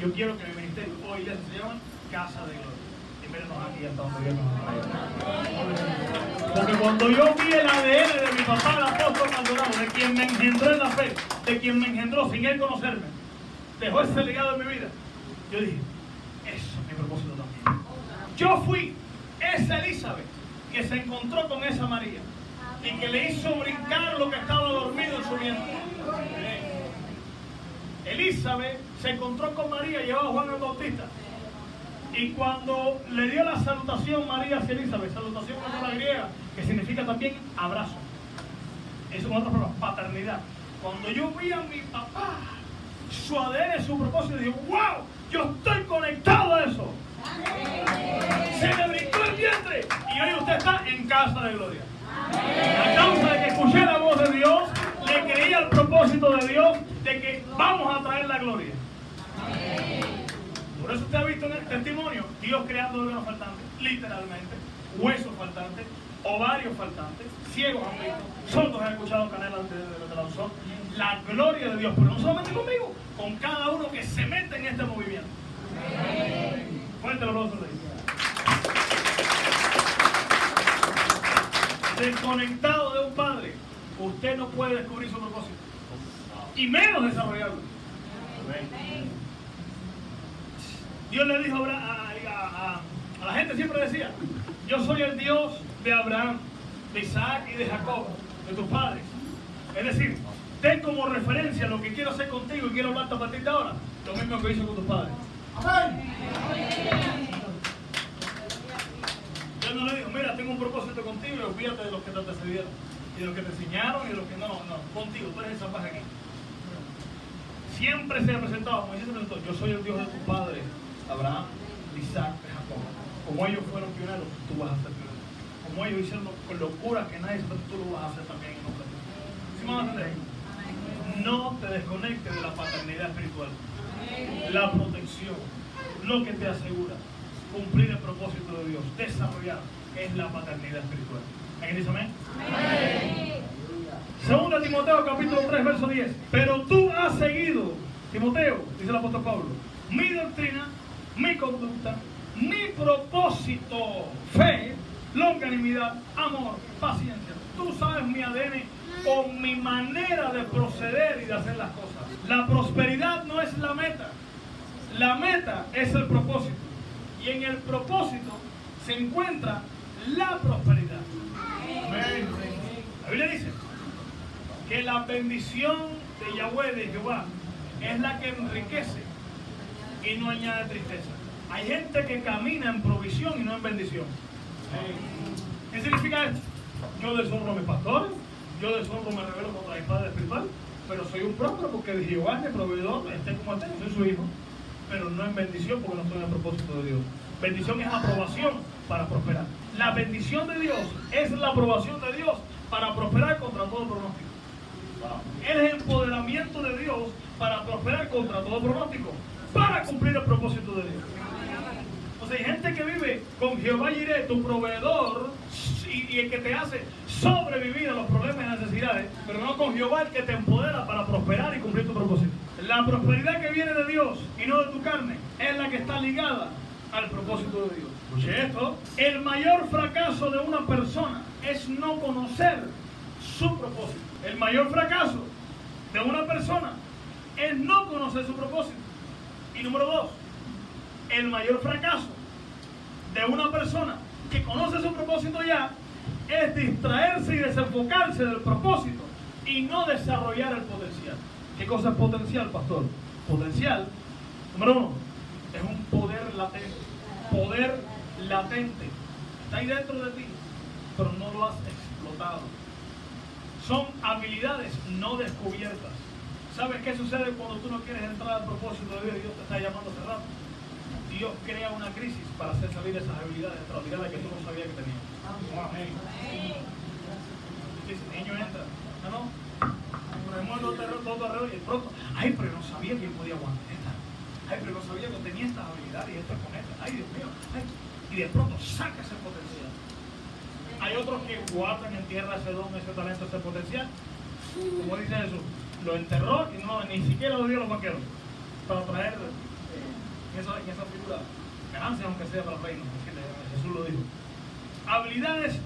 Yo quiero que mi ministerio hoy ya se llama Casa de Gloria. Y mírenos aquí hasta donde nos Porque cuando yo vi el ADN de mi papá, el apóstol Maldonado, de quien me engendró en la fe, de quien me engendró sin él conocerme, dejó ese legado en mi vida, yo dije, eso es mi propósito también. Yo fui esa Elizabeth que se encontró con esa María y que le hizo brincar lo que estaba dormido en su vientre. Elizabeth se encontró con María llevaba a Juan el Bautista. Y cuando le dio la salutación María hacia Elizabeth, salutación en la griega, que significa también abrazo. Eso es otra palabra, paternidad. Cuando yo vi a mi papá, su ADN, su propósito, digo, wow, yo estoy conectado a eso. Se me brincó y hoy usted está en casa de gloria. A causa de que escuché la voz de Dios, le creí al propósito de Dios de que vamos a traer la gloria. Por eso usted ha visto en el testimonio Dios creando órganos faltantes, literalmente, huesos faltantes, ovarios faltantes, ciegos han visto, sordos han escuchado canela antes de la usó. La gloria de Dios, pero no solamente conmigo, con cada uno que se mete en este movimiento. Fuerte los de Dios. Desconectado de un padre, usted no puede descubrir su propósito. Y menos desarrollarlo. Dios le dijo a, la gente, siempre decía, yo soy el Dios de Abraham, de Isaac y de Jacob, de tus padres. Es decir, ten como referencia lo que quiero hacer contigo y quiero hablarte a partir de ahora, lo mismo que hizo con tus padres. No le dijo, mira, tengo un propósito contigo y olvídate de los que te antecedieron, y de los que te enseñaron y de los que no, no, no, contigo, tú eres el salvaje aquí. Siempre se ha presentado, el presentó, yo soy el Dios de tu padre, Abraham, Isaac, Jacob. Como ellos fueron pioneros, tú vas a ser pionero. Como ellos hicieron con locura que nadie sabe, tú lo vas a hacer también nombre ¿Sí me van? No te desconectes de la paternidad espiritual. La protección, lo que te asegura cumplir el propósito de Dios, desarrollar, es la paternidad espiritual. ¿Alguien dice amén? amén. Segunda Timoteo capítulo 3, verso 10. Pero tú has seguido, Timoteo, dice el apóstol Pablo, mi doctrina, mi conducta, mi propósito, fe, longanimidad, amor, paciencia. Tú sabes mi ADN con mi manera de proceder y de hacer las cosas. La prosperidad no es la meta. La meta es el propósito. Y en el propósito se encuentra la prosperidad. La Biblia dice que la bendición de Yahweh, de Jehová, es la que enriquece y no añade tristeza. Hay gente que camina en provisión y no en bendición. ¿Qué significa esto? Yo deshonro a mis pastores, yo deshonro, me revelo contra mi padre espiritual, pero soy un próspero porque Jehová es mi proveedor, esté como esté, soy su hijo, pero no en bendición porque no en el propósito de Dios. Bendición es aprobación para prosperar. La bendición de Dios es la aprobación de Dios para prosperar contra todo pronóstico. El empoderamiento de Dios para prosperar contra todo pronóstico para cumplir el propósito de Dios. O sea, hay gente que vive con Jehová Jireh, tu proveedor, y, el que te hace sobrevivir a los problemas y necesidades, pero no con Jehová el que te empodera para prosperar y cumplir tu propósito. La prosperidad que viene de Dios y no de tu carne es la que está ligada al propósito de Dios. Escuche esto, el mayor fracaso de una persona es no conocer su propósito. El mayor fracaso de una persona es no conocer su propósito. Y número dos, el mayor fracaso de una persona que conoce su propósito ya es distraerse y desenfocarse del propósito y no desarrollar el potencial. ¿Qué cosa es potencial, pastor? Potencial, número uno, es un poder latente. Poder latente. Está ahí dentro de ti, pero no lo has explotado. Son habilidades no descubiertas. ¿Sabes qué sucede cuando tú no quieres entrar al propósito de Dios y Dios te está llamando a cerrar? Dios crea una crisis para hacer salir esas habilidades extraordinarias que tú no sabías que tenías. Amén. Dice, niño entra. Ponemos todo alrededor y de pronto, ay, pero no sabía que yo podía aguantar esta. Ay, pero no sabía que tenía estas habilidades y esto con esta. Ay, Dios mío. Ay. Y de pronto saca ese potencial. Hay otros que guardan en tierra ese don, ese talento, ese potencial. Como dice Jesús, lo enterró y no, ni siquiera lo dio a los vaqueros para traer en esa, figura ganancias, aunque sea para el reino. Jesús lo dijo. Habilidades,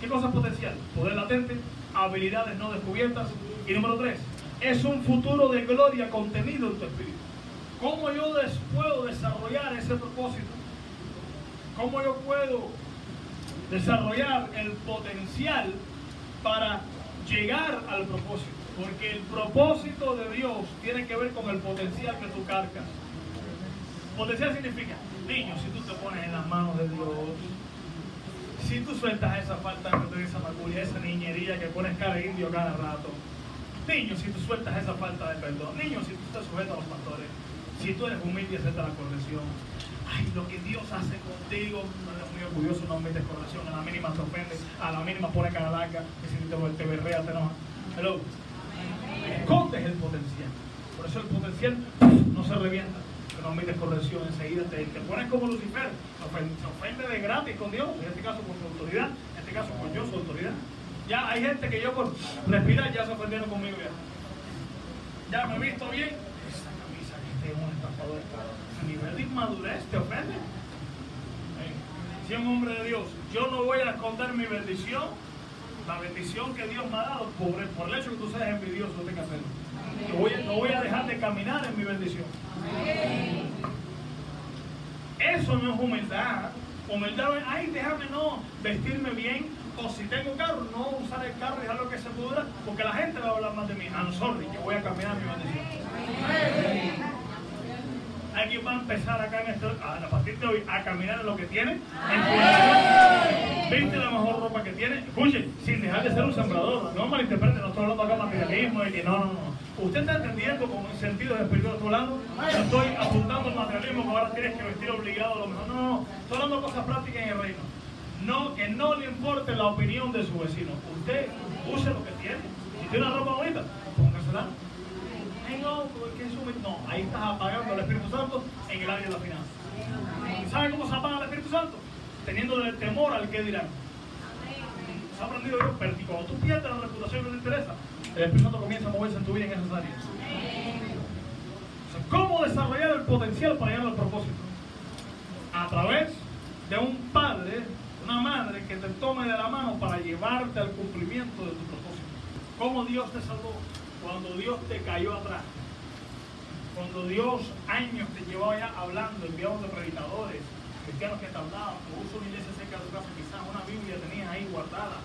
¿qué cosa es potencial? Poder latente, habilidades no descubiertas. Y número tres, es un futuro de gloria contenido en tu espíritu. ¿Cómo yo puedo desarrollar ese propósito? ¿Cómo yo puedo desarrollar el potencial para llegar al propósito. Porque el propósito de Dios tiene que ver con el potencial que tú cargas. Potencial significa, niño, si tú te pones en las manos de Dios, si tú sueltas esa falta de esa maculia, esa niñería que pones cara indio cada rato, niño, si tú sueltas esa falta de perdón, niño, si tú estás sujeto a los pastores, si tú eres humilde y aceptas la corrección, ay, lo que Dios hace contigo, no eres muy orgulloso, no admites corrección, a la mínima te ofende, a la mínima pone cara larga, que si te, te berrea, te enoja. Hello. Escondes el potencial. Por eso el potencial no se revienta. No admites corrección, enseguida te, te pones como Lucifer, se ofende, se ofende de gratis con Dios, en este caso con su autoridad, en este caso con yo, su autoridad. Ya hay gente que yo por respirar ya se ofendieron conmigo ya. Ya me he visto bien. Esa camisa que este es un estafador. A nivel de inmadurez te ofende. Ey, Si un hombre de Dios, yo no voy a esconder mi bendición, la bendición que Dios me ha dado, por el, por el hecho que tú seas envidioso, no que hacerlo. No voy, a, no voy a dejar de caminar en mi bendición. Eso no es humildad. Humildad ay, déjame no vestirme bien, o si tengo carro, no usar el carro y dejarlo que se pudra, porque la gente va a hablar más de mí. I'm sorry, yo voy a caminar mi bendición. Alguien va a empezar acá en esto, a, partir de hoy, a caminar en lo que tiene, en viste la mejor ropa que tiene, escuche, sin dejar de ser un sembrador, no malinterprete, no estoy hablando acá materialismo y que no, no, no. Usted está entendiendo con un sentido de espiritual, estoy hablando, no estoy apuntando al materialismo que ahora tienes que vestir obligado a lo mejor, no, no, no, estoy hablando cosas prácticas en el reino. No, que no le importe la opinión de su vecino. Usted use lo que tiene. Si tiene una ropa bonita, póngasela. No, porque es un- No, ahí estás apagando al Espíritu Santo en el área de la finanza. ¿Sabe cómo se apaga el Espíritu Santo? Teniéndole temor al que dirán. Se ha aprendido yo, pero cuando tú pierdes la reputación que te interesa, el Espíritu Santo comienza a moverse en tu vida en esas áreas. ¿Cómo desarrollar el potencial para llegar al propósito? A través de un padre, una madre que te tome de la mano para llevarte al cumplimiento de tu propósito. ¿Cómo Dios te salvó? Cuando Dios te cayó atrás. Cuando Dios años te llevó allá hablando, enviando predicadores, cristianos que te hablaban, puso una iglesia cerca de tu casa, quizás una Biblia tenías ahí guardada.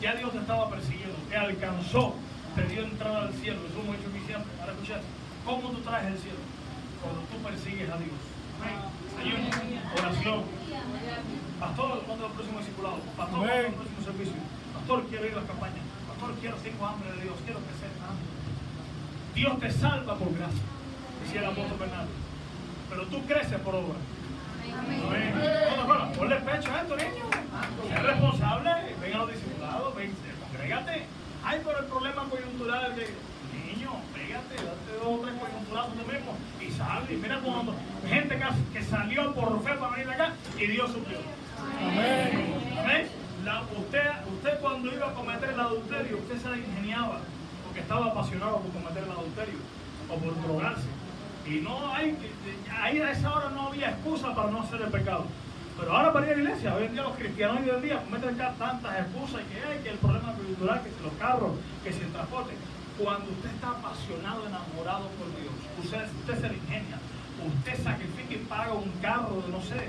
Ya Dios te estaba persiguiendo, te alcanzó, te dio entrada al cielo. Eso dicho aquí siempre. Ahora escuchar, ¿cómo tú traes el cielo? Cuando tú persigues a Dios. Amén. Oración. Pastor, ¿cuándo es el próximo discipulado? Pastor, ¿cuándo es el próximo servicio? Pastor, quiero ir a las campañas. Pastor, quiero, tengo hambre de Dios, quiero crecer. hambre. Dios te salva por gracia, decía el apóstol Bernardo. Pero tú creces por obra. Amén. Bueno, bueno, ponle pecho a esto, niño. Sé responsable, ven a los discipulados, ven, congrégate. Ay, pero el problema coyuntural de niño, pégate, date dos o tres coyunturazos tú mismo y sal. Y mira cuando gente que, que salió por fe para venir acá y Dios suplió. Amén. Amén. Usted, usted cuando iba a cometer el adulterio, usted se la ingeniaba porque estaba apasionado por cometer el adulterio o por drogarse. Y no hay, ahí a esa hora no había excusa para no hacer el pecado. Pero ahora para ir a la iglesia, hoy en día los cristianos hoy en día cometen ya tantas excusas que hay, que el problema cultural, que los carros, que si transporte. Cuando usted está apasionado, enamorado por Dios, usted, usted se le ingenia, usted sacrifica y paga un carro, no sé,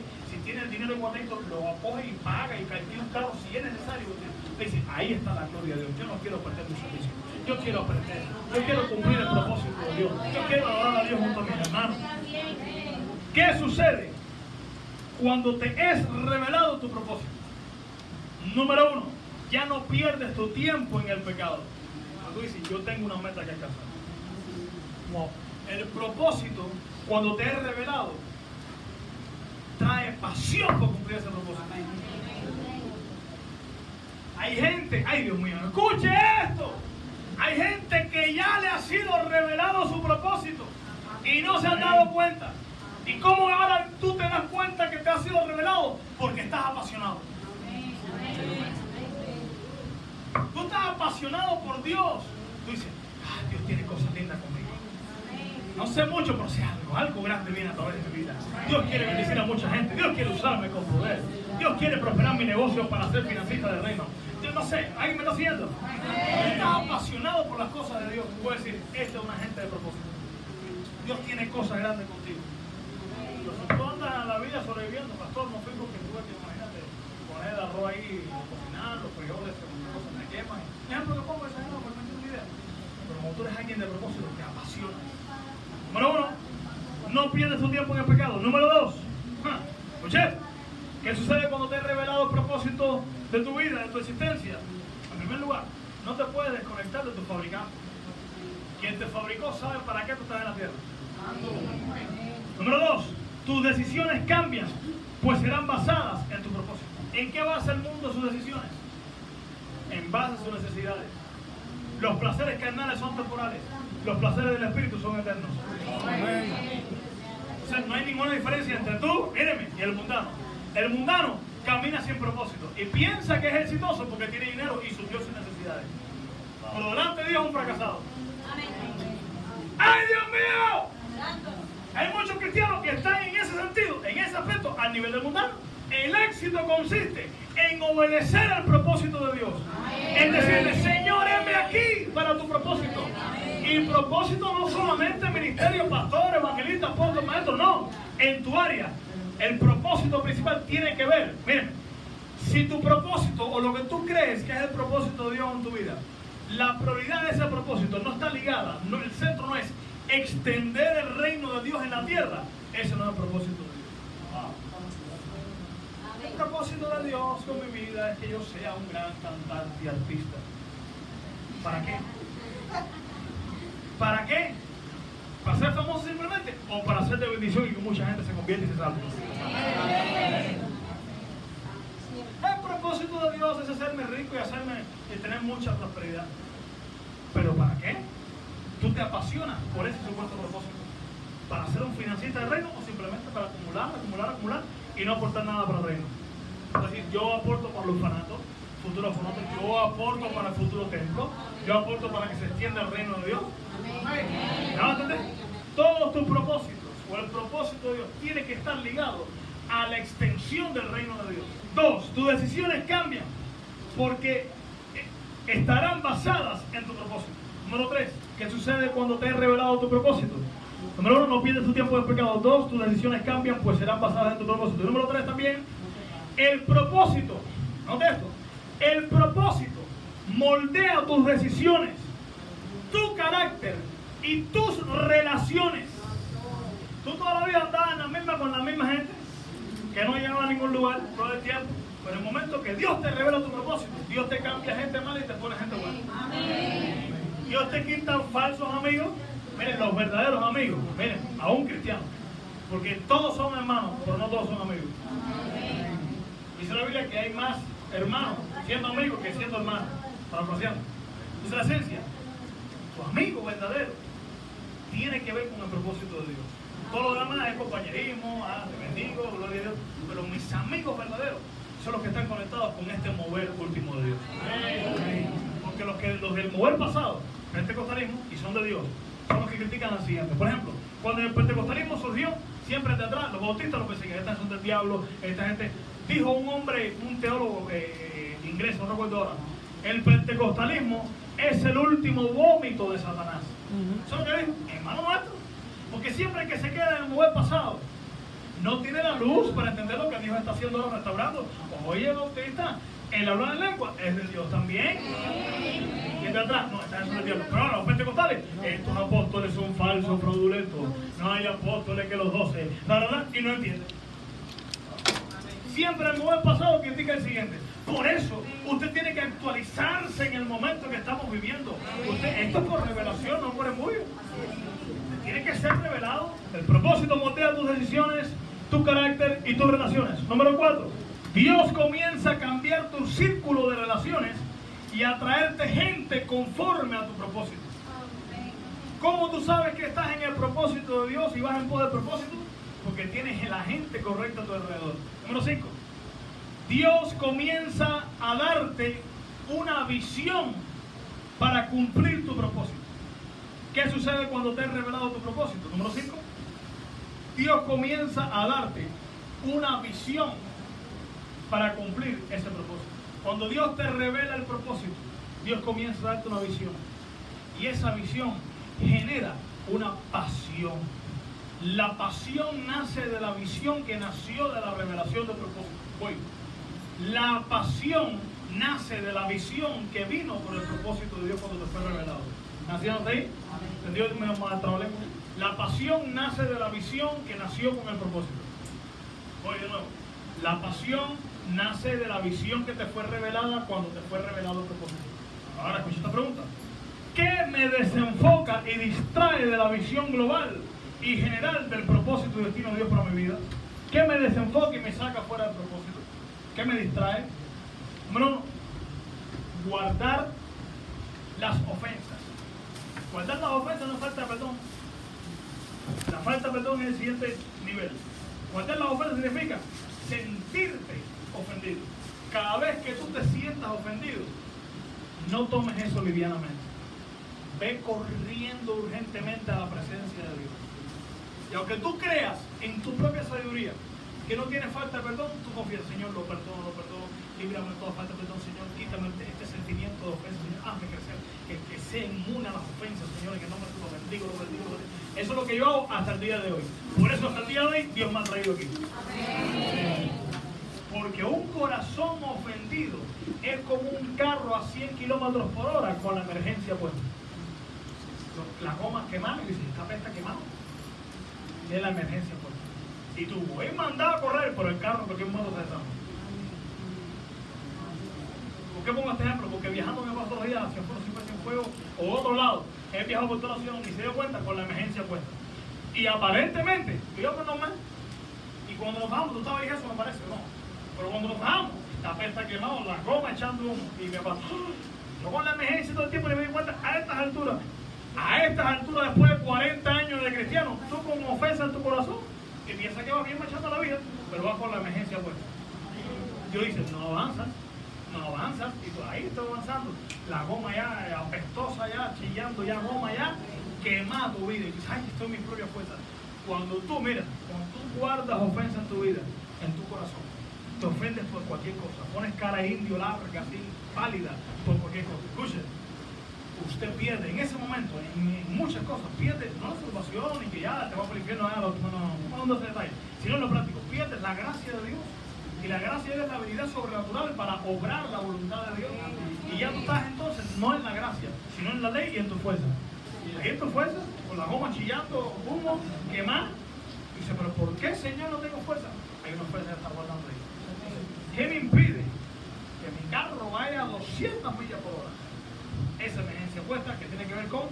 dinero en guardadito, lo acoge y paga y calcula un carro si es necesario. Usted dice, ahí está la gloria de Dios, yo no quiero perder mi servicio, yo quiero aprender, yo quiero cumplir el propósito de Dios, yo quiero adorar a Dios junto a mis hermanos. ¿Qué sucede cuando te es revelado tu propósito? Número uno, ya no pierdes tu tiempo en el pecado. Tú dices, yo tengo una meta que alcanzar. No. El propósito, cuando te es revelado, trae pasión por cumplir ese propósito. Hay gente, ay Dios mío, escuche esto. Hay gente que ya le ha sido revelado su propósito y no se han dado cuenta. ¿Y cómo ahora tú te das cuenta que te ha sido revelado? Porque estás apasionado. Tú estás apasionado por Dios. Tú dices, ah, Dios tiene cosas lindas conmigo. No sé mucho, pero sé algo, algo grande viene a través de mi vida. Dios quiere bendecir a mucha gente, Dios quiere usarme con poder. Dios quiere prosperar mi negocio para ser financista del reino. Yo no sé, ¿alguien me está haciendo? Estás apasionado por las cosas de Dios. Tú puedes decir, esta es una gente de propósito. Dios tiene cosas grandes contigo. Pero tú andas en la vida sobreviviendo, pastor, no fui porque tuve que, imagínate, poner el arroz ahí, cocinar, los frijoles, algunas cosas me queman. Ejemplo que pongo esa no una idea. Pero como tú eres alguien de propósito, te apasiona. Número uno, no pierdes tu tiempo en el pecado. Número dos, escuché, ¿qué sucede cuando te he revelado el propósito de tu vida, de tu existencia? En primer lugar, no te puedes desconectar de tu fabricante. Quien te fabricó sabe para qué tú estás en la tierra. Número dos, tus decisiones cambian, pues serán basadas en tu propósito. ¿En qué basa el mundo sus decisiones? En base a sus necesidades. Los placeres carnales son temporales, los placeres del espíritu son eternos. O sea, no hay ninguna diferencia entre tú, míreme, y el mundano. El mundano camina sin propósito y piensa que es exitoso porque tiene dinero y suplió sus necesidades. Por delante de Dios es un fracasado. ¡Ay, Dios mío! Hay muchos cristianos que están en ese sentido, en ese aspecto, al nivel del mundano. El éxito consiste en obedecer al propósito de Dios. En decirle, Señor, heme aquí para tu propósito. Y el propósito no solamente ministerio, pastor, evangelista, apóstol, maestro, no. En tu área, el propósito principal tiene que ver, miren, si tu propósito o lo que tú crees que es el propósito de Dios en tu vida, la prioridad de ese propósito no está ligada, no, el centro no es extender el reino de Dios en la tierra, ese no es el propósito de Dios. El propósito de Dios con mi vida es que yo sea un gran cantante y artista. ¿Para qué? ¿Para qué? ¿Para ser famoso simplemente? ¿O para ser de bendición y que mucha gente se convierte y se salve? El propósito de Dios es hacerme rico y hacerme y tener mucha prosperidad. ¿Pero para qué? ¿Tú te apasionas por ese supuesto propósito? ¿Para ser un financista del reino o simplemente para acumular, acumular, acumular y no aportar nada para el reino? Es decir, yo aporto para los orfanato, futuro orfanato, yo aporto para el futuro templo, yo aporto para que se extienda el reino de Dios. Todos tus propósitos o el propósito de Dios tiene que estar ligado a la extensión del reino de Dios. Dos, tus decisiones cambian porque estarán basadas en tu propósito. Número tres, ¿qué sucede cuando te he revelado tu propósito? Número uno, no pierdes tu tiempo de pecado. Dos, tus decisiones cambian, pues serán basadas en tu propósito. Número tres también, el propósito, note esto, el propósito moldea tus decisiones, tu carácter y tus relaciones. Tú todavía andabas en la misma con la misma gente que no llegaba a ningún lugar todo el tiempo. Pero en el momento que Dios te revela tu propósito, Dios te cambia gente mala y te pone gente buena. Amén. Dios te quita falsos amigos. Miren, los verdaderos amigos. Miren, a un cristiano. Porque todos son hermanos, pero no todos son amigos. Dice la Biblia que hay más hermanos siendo amigos que siendo hermanos. Parafraseando. Dice la esencia. Tu amigo verdadero tiene que ver con el propósito de Dios. Todo lo demás es compañerismo, ah, te bendigo, gloria a Dios. Pero mis amigos verdaderos son los que están conectados con este mover último de Dios. Porque los, que, los del mover pasado pentecostalismo y son de Dios, son los que critican al siguiente. Por ejemplo, cuando el pentecostalismo surgió, siempre de atrás, los bautistas lo persiguen, esta son del diablo, esta gente. Dijo un hombre, un teólogo eh, inglés, no recuerdo ahora, el pentecostalismo es el último vómito de Satanás. ¿Eso es lo que dijo? Hermano nuestro. Porque siempre que se queda en el mover pasado, no tiene la luz para entender lo que Dios está haciendo ahora restaurando. Oye, bautista, el hablar en lengua es de Dios también. Y de atrás, no, está en el diablo. Pero ahora, los pentecostales, estos apóstoles son falsos, fraudulentos. No hay apóstoles que los doce. La verdad, y no entienden. Siempre el momento pasado critica el siguiente. Por eso, usted tiene que actualizarse en el momento que estamos viviendo. Usted, esto es por revelación, no por embudo. Tiene que ser revelado. El propósito moldea tus decisiones, tu carácter y tus relaciones. Número cuatro. Dios comienza a cambiar tu círculo de relaciones y a traerte gente conforme a tu propósito. ¿Cómo tú sabes que estás en el propósito de Dios y vas en pos del propósito? Porque tienes la gente correcta a tu alrededor. Número 5. Dios comienza a darte una visión para cumplir tu propósito. ¿Qué sucede cuando te has revelado tu propósito? Número 5. Dios comienza a darte una visión para cumplir ese propósito. Cuando Dios te revela el propósito, Dios comienza a darte una visión. Y esa visión genera una pasión. La pasión nace de la visión que nació de la revelación del propósito. Voy. La pasión nace de la visión que vino por el propósito de Dios cuando te fue revelado. ¿Nacieron ahí? Me La pasión nace de la visión que nació con el propósito. Voy de nuevo. La pasión nace de la visión que te fue revelada cuando te fue revelado el propósito. Ahora escucha esta pregunta. ¿Qué me desenfoca y distrae de la visión global y general del propósito y destino de Dios para mi vida? ¿Qué me desenfoca y me saca fuera del propósito? ¿Qué me distrae? Número guardar las ofensas. Guardar las ofensas no falta perdón. La falta de perdón es el siguiente nivel. Guardar las ofensas significa sentirte ofendido. Cada vez que tú te sientas ofendido, no tomes eso livianamente. Ve corriendo urgentemente a la presencia de Dios. Y aunque tú creas en tu propia sabiduría que no tienes falta de perdón, tú confías, Señor, lo perdono, lo perdono, líbrame de toda falta de perdón, Señor, quítame este sentimiento de ofensa, Señor, hazme crecer, que, que sea inmune a las ofensas, Señor, que no me lo bendigo, lo bendigo, lo bendigo. Eso es lo que yo hago hasta el día de hoy. Por eso hasta el día de hoy Dios me ha traído aquí. Porque un corazón ofendido es como un carro a 100 kilómetros por hora con la emergencia puesta. Las gomas quemadas y dice, esta pesta quemada. Es la emergencia puesta. Y tú voy a mandar a correr por el carro porque un modo se desarma. ¿Por qué pongo este ejemplo? Porque viajando me paso dos días hacia siempre sin fuego, o otro lado, he viajado por toda la ciudad y se dio cuenta con la emergencia puesta. Y aparentemente, yo pues no más. Y cuando nos vamos, tú estabas eso me parece, no. Pero cuando nos vamos, la pesta quemado, la goma echando humo. Y me pasó. Yo con la emergencia todo el tiempo le me di cuenta a estas alturas. A estas alturas, después de 40 años de cristiano, tú con ofensa en tu corazón, que piensas que vas bien marchando la vida, pero vas con la emergencia puesta. Yo dice, no avanzas no avanzas y tú ahí estás avanzando. La goma ya eh, apestosa, ya chillando, ya goma ya quema tu vida. Y dices, ay, estoy en mi propia fuerza. Cuando tú, mira, cuando tú guardas ofensa en tu vida, en tu corazón, te ofendes por cualquier cosa, pones cara indio larga, así, pálida, por cualquier cosa. Escuche, usted pierde en ese momento, en, muchas cosas, pierde no la salvación y que ya te va por el infierno, no, no, no, no, detalle, sino en lo práctico, pierde la gracia de Dios y la gracia es la habilidad sobrenatural para obrar la voluntad de Dios. Y ya tú estás entonces no en la gracia, sino en la ley y en tu fuerza. Y en tu fuerza, con la goma chillando, humo, quemar. Dice, pero ¿por qué, Señor, no tengo fuerza? Hay una fuerza que está guardando ahí. ¿Qué me impide que mi carro vaya a 200 millas por hora? Esa emergencia puesta que tiene que ver con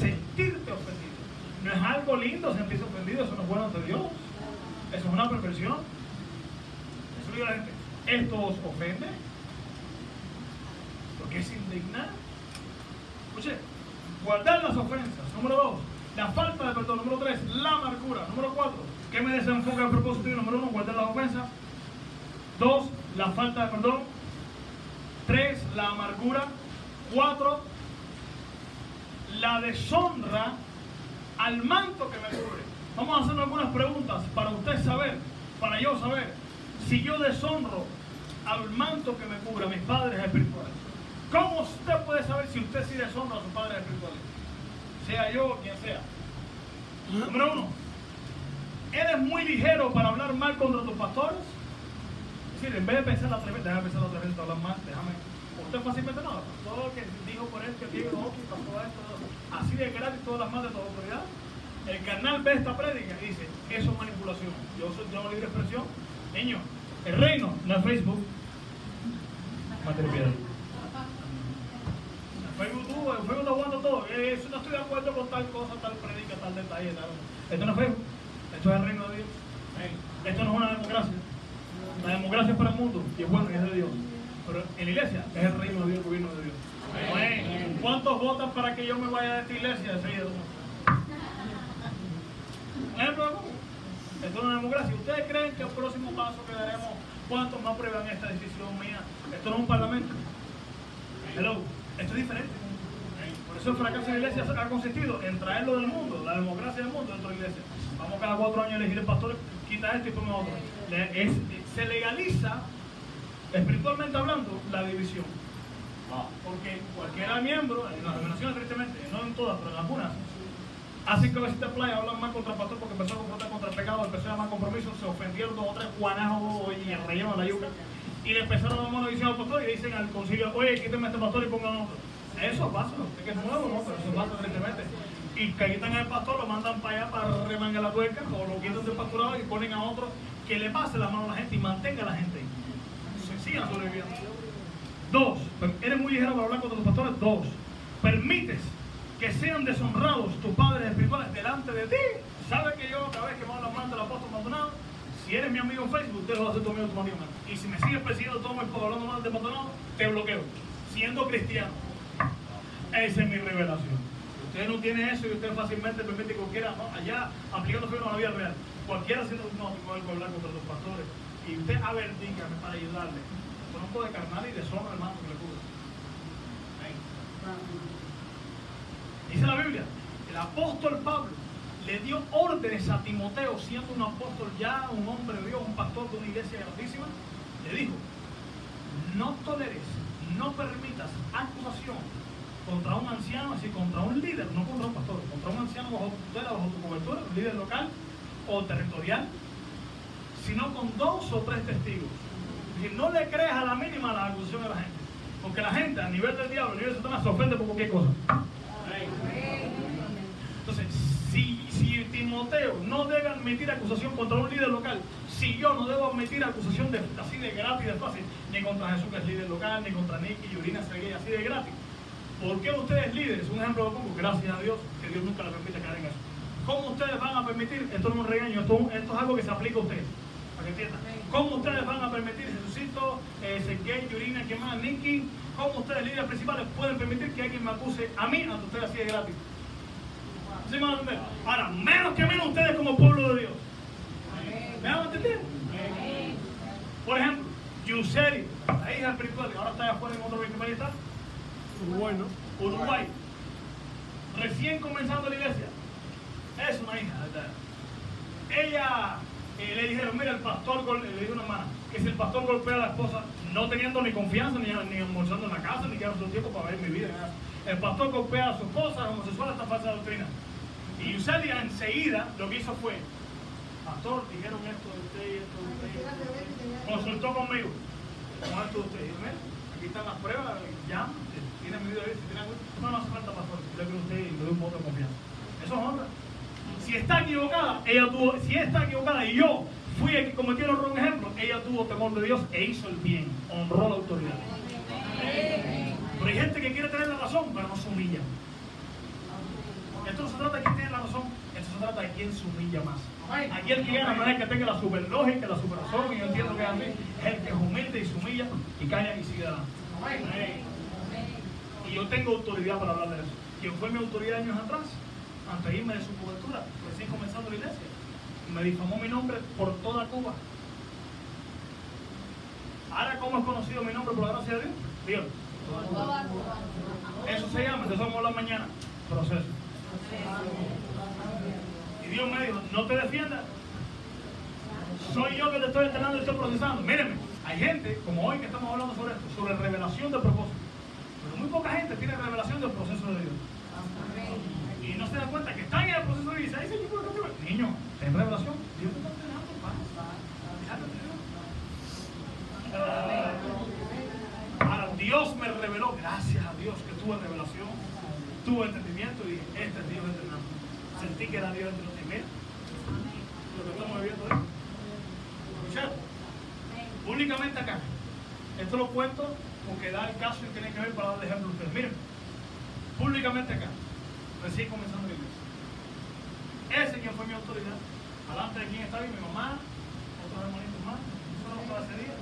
sentirte ofendido. No es algo lindo sentirse ofendido, eso no es bueno de Dios. Eso es una perversión esto os ofende, porque es indignar. Escuche, guardar las ofensas. Número dos, la falta de perdón. Número tres, la amargura. Número cuatro, ¿qué me desenfoca el propósito? Número uno, guardar las ofensas. Dos, la falta de perdón. Tres, la amargura. Cuatro, la deshonra al manto que me cubre. Vamos a hacer algunas preguntas para usted saber, para yo saber si yo deshonro al manto que me cubre a mis padres espirituales? ¿Cómo usted puede saber si usted sí deshonra a sus padres espirituales? Sea yo o quien sea. Número uno, ¿eres muy ligero para hablar mal contra tus pastores? Es decir, en vez de pensar otra vez, déjame pensar otra vez, hablar mal, déjame. Usted fácilmente no, todo lo que dijo por él, que tiene los ojos, pasó esto, así de gratis todas las manos de toda autoridad. El carnal ve esta prédica y dice, eso es manipulación. Yo soy yo libre expresión. Niño, el reino, no es Facebook. Piedra. Facebook tú, el Facebook está jugando todo. Eso no estoy de acuerdo con tal cosa, tal predica, tal detalle, tal. Esto no es Facebook. Esto es el reino de Dios. Esto no es una democracia. La democracia es para el mundo y es bueno y es de Dios. Pero en la iglesia es el reino de Dios, el gobierno de Dios. ¿Cuántos votan para que yo me vaya de esta iglesia? Ejemplo esto es una democracia. ¿Ustedes creen que el próximo paso que daremos, cuántos más aprueban esta decisión mía? Esto no es un parlamento. Hello. Esto es diferente. Por eso el fracaso de la iglesia ha consistido en traerlo del mundo, la democracia del mundo dentro de la iglesia. Vamos cada cuatro años a elegir el pastor, quita esto y pone otro. se legaliza, espiritualmente hablando, la división. Porque cualquier miembro, en las denominaciones tristemente, no en todas, pero en algunas, Así que de playa hablan más contra el pastor porque empezó a confrontar contra el pecado, empezó a llamar compromiso, se ofendieron dos o tres guanajos y el relleno de la yuca. Y le empezaron a dar visión al pastor y dicen al concilio, oye, quíteme a este pastor y pongan otro. Eso pasa, es que es nuevo, ¿no? Pero eso pasa tristemente. Y que quitan al pastor, lo mandan para allá para remangar la tuerca, o lo quitan del pastorado y ponen a otro que le pase la mano a la gente y mantenga a la gente. Se sobreviviendo. Dos, eres muy ligero para hablar contra los pastores. Dos, permites que sean deshonrados tus padres espirituales delante de ti. ¿Sabes que yo, cada vez que me hablo mal del apóstol Maldonado, si eres mi amigo en Facebook, te lo vas a hacer tu amigo. Y si me sigues persiguiendo todo el hablando mal de Maldonado, te bloqueo. Siendo cristiano. Esa es mi revelación. Usted no tiene eso y usted fácilmente permite que cualquiera, allá aplicando fe a la vida real, cualquiera haciendo un no, tengo hablar contra los pastores. Y usted, a para ayudarle. Conozco de carnal y deshonra hermano que le. Dice la Biblia, el apóstol Pablo le dio órdenes a Timoteo, siendo un apóstol ya, un hombre de Dios, un pastor de una iglesia grandísima, le dijo, no toleres, no permitas acusación contra un anciano, así contra un líder, no contra un pastor, contra un anciano bajo tu tutela, bajo tu cobertura, un líder local o territorial, sino con dos o tres testigos. Y no le creas a la mínima la acusación de la gente, porque la gente a nivel del diablo, a nivel de Satanás, se ofende por cualquier cosa. Entonces, si, si Timoteo no debe admitir acusación contra un líder local, si yo no debo admitir acusación de, así de gratis, de fácil, ni contra Jesús que es líder local, ni contra Nicky, Yurina, Seguí, así de gratis, ¿por qué ustedes líderes, un ejemplo de pongo, gracias a Dios, que Dios nunca le permite caer en eso? ¿Cómo ustedes van a permitir, esto no es un regaño, esto, esto es algo que se aplica a ustedes, para que entiendan, ¿cómo ustedes van a permitir, Jesucito, Sergey, Yurina, ¿qué más? Nicky, cómo ustedes líderes principales pueden permitir que alguien me acuse a mí, a ustedes así de gratis? ¿Sí me van a entender? Ahora, menos que menos ustedes como pueblo de Dios. ¿Me van a entender? Por ejemplo, Yuseri, la hija espiritual, ahora está afuera en otro está? Uruguay, ¿no? Uruguay. Recién comenzando la iglesia. Es una hija, ¿verdad? Ella eh, le dijeron, mira, el pastor, le dijo una hermana, que si el pastor golpea a la esposa, no teniendo ni confianza, ni, ni almorzando en la casa, ni quedando tiempo para ver mi vida. El pastor golpea a su esposa, homosexual, esta falsa doctrina. Y Yuselia enseguida lo que hizo fue, pastor, dijeron esto de usted esto de usted. Consultó conmigo. ¿Cómo esto de usted? Yo, mira, aquí están las pruebas, ya, tiene mi vida si tiene algo. No, no hace falta, pastor, yo creo a usted le doy un voto de confianza. Eso es honra. Si está equivocada, ella tuvo, si está equivocada y yo fui el que cometió el error, ejemplo, ella tuvo temor de Dios e hizo el bien, honró la autoridad. Pero hay gente que quiere tener la razón, pero no se humilla. Esto no se trata de quién tiene la razón, esto se trata de quién se humilla más. Aquí el que gana no es el que tenga la super lógica, la super razón, y yo entiendo que es así, es el que es humilde y se humilla y calla y sigue adelante. Y yo tengo autoridad para hablar de eso. Quien fue mi autoridad años atrás, antes de de su cobertura, recién comenzando la iglesia, me difamó mi nombre por toda Cuba. Ahora, ¿cómo es conocido mi nombre por la gracia de Dios? Dios. Eso se llama, de eso vamos a hablar mañana, proceso. Y Dios me dijo, no te defiendas. Soy yo que te estoy entrenando y estoy procesando. Mírenme, hay gente, como hoy que estamos hablando sobre esto, sobre revelación del propósito. Pero muy poca gente tiene revelación del proceso de Dios. Y no se da cuenta que están en el proceso de Dios. Ahí se Niño, ten revelación. Dios te está entrenando, Ahora, Dios me reveló, gracias a Dios que tuve revelación, tuve entendimiento y dije, este es Dios entrenando. Sentí que era Dios entrenando. Mira, lo que estamos viviendo hoy. ¿Escucharon? Públicamente acá. Esto lo cuento porque da el caso y tiene que ver para darle ejemplo a ustedes. Miren, públicamente acá, recién comenzando la iglesia. Ese quien fue mi autoridad, alante de quién estaba y mi mamá, otros hermanitos más, yo no estaba ese día.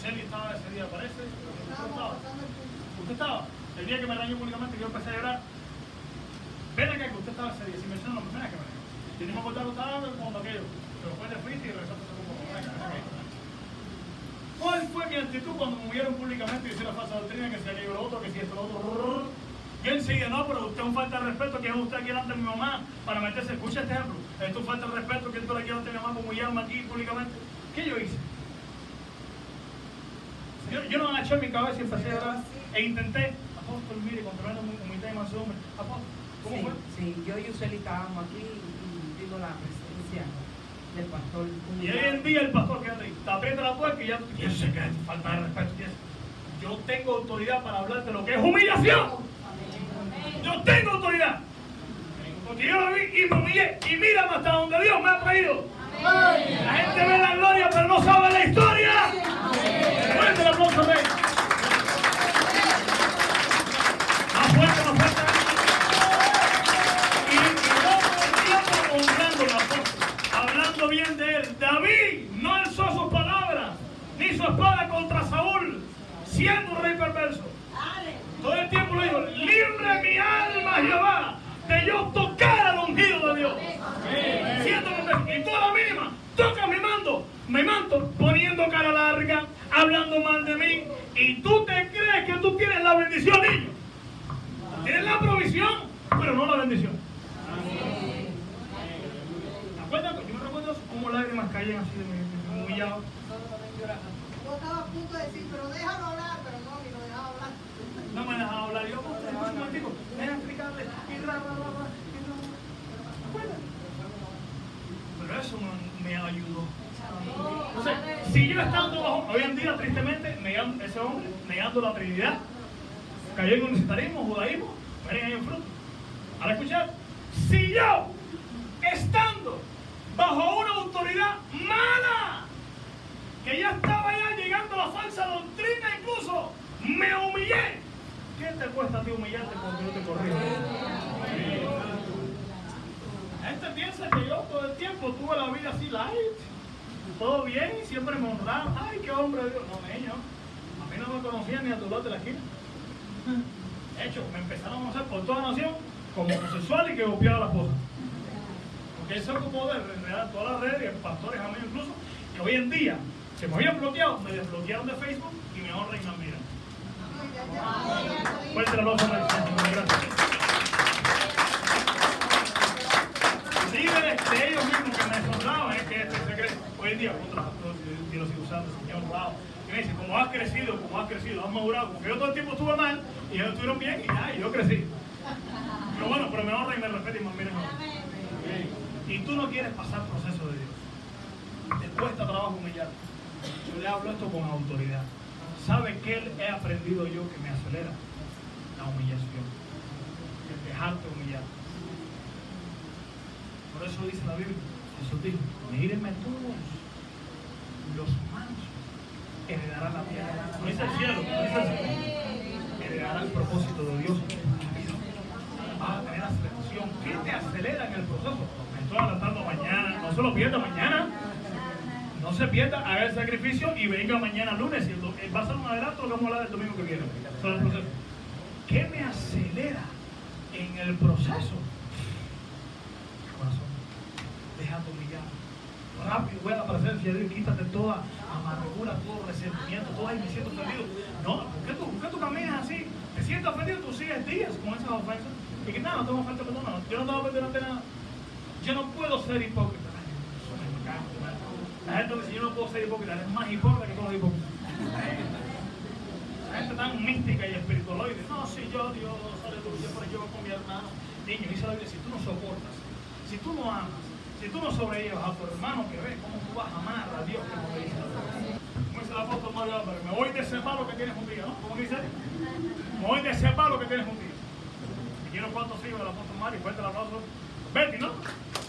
Celi estaba ese día, parece. ¿Usted estaba? ¿Usted estaba? El día que me regañó públicamente que yo empecé a llorar. Ven acá que usted estaba ese día, si me no ven acá. Y no me acuerdo que estaba cuando aquello. Pero fue de fuiste y regresaste a poco. ¿Cuál fue mi actitud cuando me movieron públicamente y hicieron falsa doctrina, que si aquello lo otro, que si esto lo otro? Yo enseguida, no, pero usted es un falta de respeto, que es usted aquí delante de mi mamá para meterse. Escucha este ejemplo. Esto es falta de respeto, que esto aquí delante de mi mamá como llama aquí públicamente. ¿Qué yo hice? Yo, yo no agaché mi cabeza y empecé a llorar e intenté, apóstol, mire, controlando humildad y mansedumbre. Apóstol, ¿cómo sí, fue? Sí, yo y Yuseli estábamos aquí y vino la presencia del pastor. Y hoy en día el pastor que te aprieta la puerta y ya yo sé que falta de respeto. Yo tengo autoridad para hablar de lo que es humillación. Yo tengo autoridad. Porque yo lo vi y me humillé. Y mira hasta donde Dios me ha traído. La gente ve la gloria, pero no sabe la historia. Fuerte el aplauso, rey. Más fuerte, más fuerte. Y, y no tiempo honrándolo, apóstol, hablando bien de él. David no alzó sus palabras, ni su espada contra Saúl, siendo un rey perverso. Todo el tiempo le dijo, libre mi alma, Jehová, de yo tocar al ungido de Dios. Siendo un y toda la mínima, toca mi mando, mi manto, poniendo cara larga, hablando mal de mí. Y tú te crees que tú tienes la bendición, niño. Tienes la provisión, pero no la bendición. ¿Te acuerdas? Yo me recuerdo cómo lágrimas caían así de mi, de mi humillado. Yo estaba a punto de decir, pero déjalo hablar, pero no, ni lo dejaba hablar. No me dejaba hablar. Yo, pues, escucha un momentico, déjame explicarle. Y ra, ra, ra, ra, y ra, ra. ¿Te acuerdas? Pero eso me, me ayudó. Si yo estando bajo, hoy en día, tristemente, negando, ese hombre, negando la Trinidad, cayó en unitarismo, judaísmo, miren ahí en fruto. Ahora escuchar, si yo, estando bajo una autoridad mala, que ya estaba ya llegando a la falsa doctrina incluso, me humillé. ¿Qué te cuesta a ti humillarte cuando yo te corrijo? La gente piensa que yo todo el tiempo tuve la vida así light, todo bien, siempre me honraron. Ay, qué hombre de Dios. No, niño, a mí no me conocían ni a tu lado de la esquina. De hecho, me empezaron a conocer por toda la nación como homosexual y que copiaba a la esposa. Porque él se ocupó de enredar todas las redes y pastores amigos incluso, que hoy en día se me habían bloqueado, me desbloquearon de Facebook y me honran y me admiran. Fuerte el aplauso. Gracias. Líderes de ellos mismos que me deshonraban, es que este. Hoy en día, otros y los usando, Señor, wow. Y me dice, como has crecido, como has crecido, has madurado, porque yo todo el tiempo estuve mal y ellos estuvieron bien y ya, yo crecí. Pero bueno, pero me honran y me respetan y me admiran. Y tú no quieres pasar proceso de Dios. Te cuesta trabajo humillar. Yo le hablo esto con autoridad. ¿Sabe qué he aprendido yo que me acelera? La humillación. El dejarte humillar. Por eso dice la Biblia. Jesús dijo, mírenme todos. Los mansos heredarán la tierra. No dice el cielo, no dice el cielo. Heredarán el propósito de Dios. Vas a tener aceleración. ¿Qué te acelera en el proceso? Me estoy adelantando mañana. No se lo pierda mañana. No se pierda, haga el sacrificio y venga mañana lunes. Y va a ser un adelanto, vamos a hablar el domingo que viene. ¿Qué me acelera en el proceso? Déjate humillar. Rápido, voy a la presencia de Dios, quítate toda amargura, todo resentimiento, todo ahí me siento ofendido. No, ¿por qué tú, por qué tú caminas así? Te sientes ofendido, tú sigues días con esas ofensas. Y que nada, no tengo falta de perdón, no, yo no tengo perdón ante nada. Yo no puedo ser hipócrita. La gente dice, yo no puedo ser hipócrita, eres más hipócrita que todos los hipócritas. La gente tan mística y espiritualoide. No, si yo, Dios, aleluya, pero yo con mi hermano. Niño, dice la Biblia, si tú no soportas, si tú no amas, si tú no sobrellevas a tu hermano que ve, ¿cómo tú vas a amar a Dios como le dice? Como dice el apóstol Mario Álvarez, me voy de ese palo que tienes un día, ¿no? ¿Cómo dice? Me voy de ese palo que tienes un día. Y quiero cuántos hijos del apóstol Mario, fuerte el aplauso. Betty, ¿no?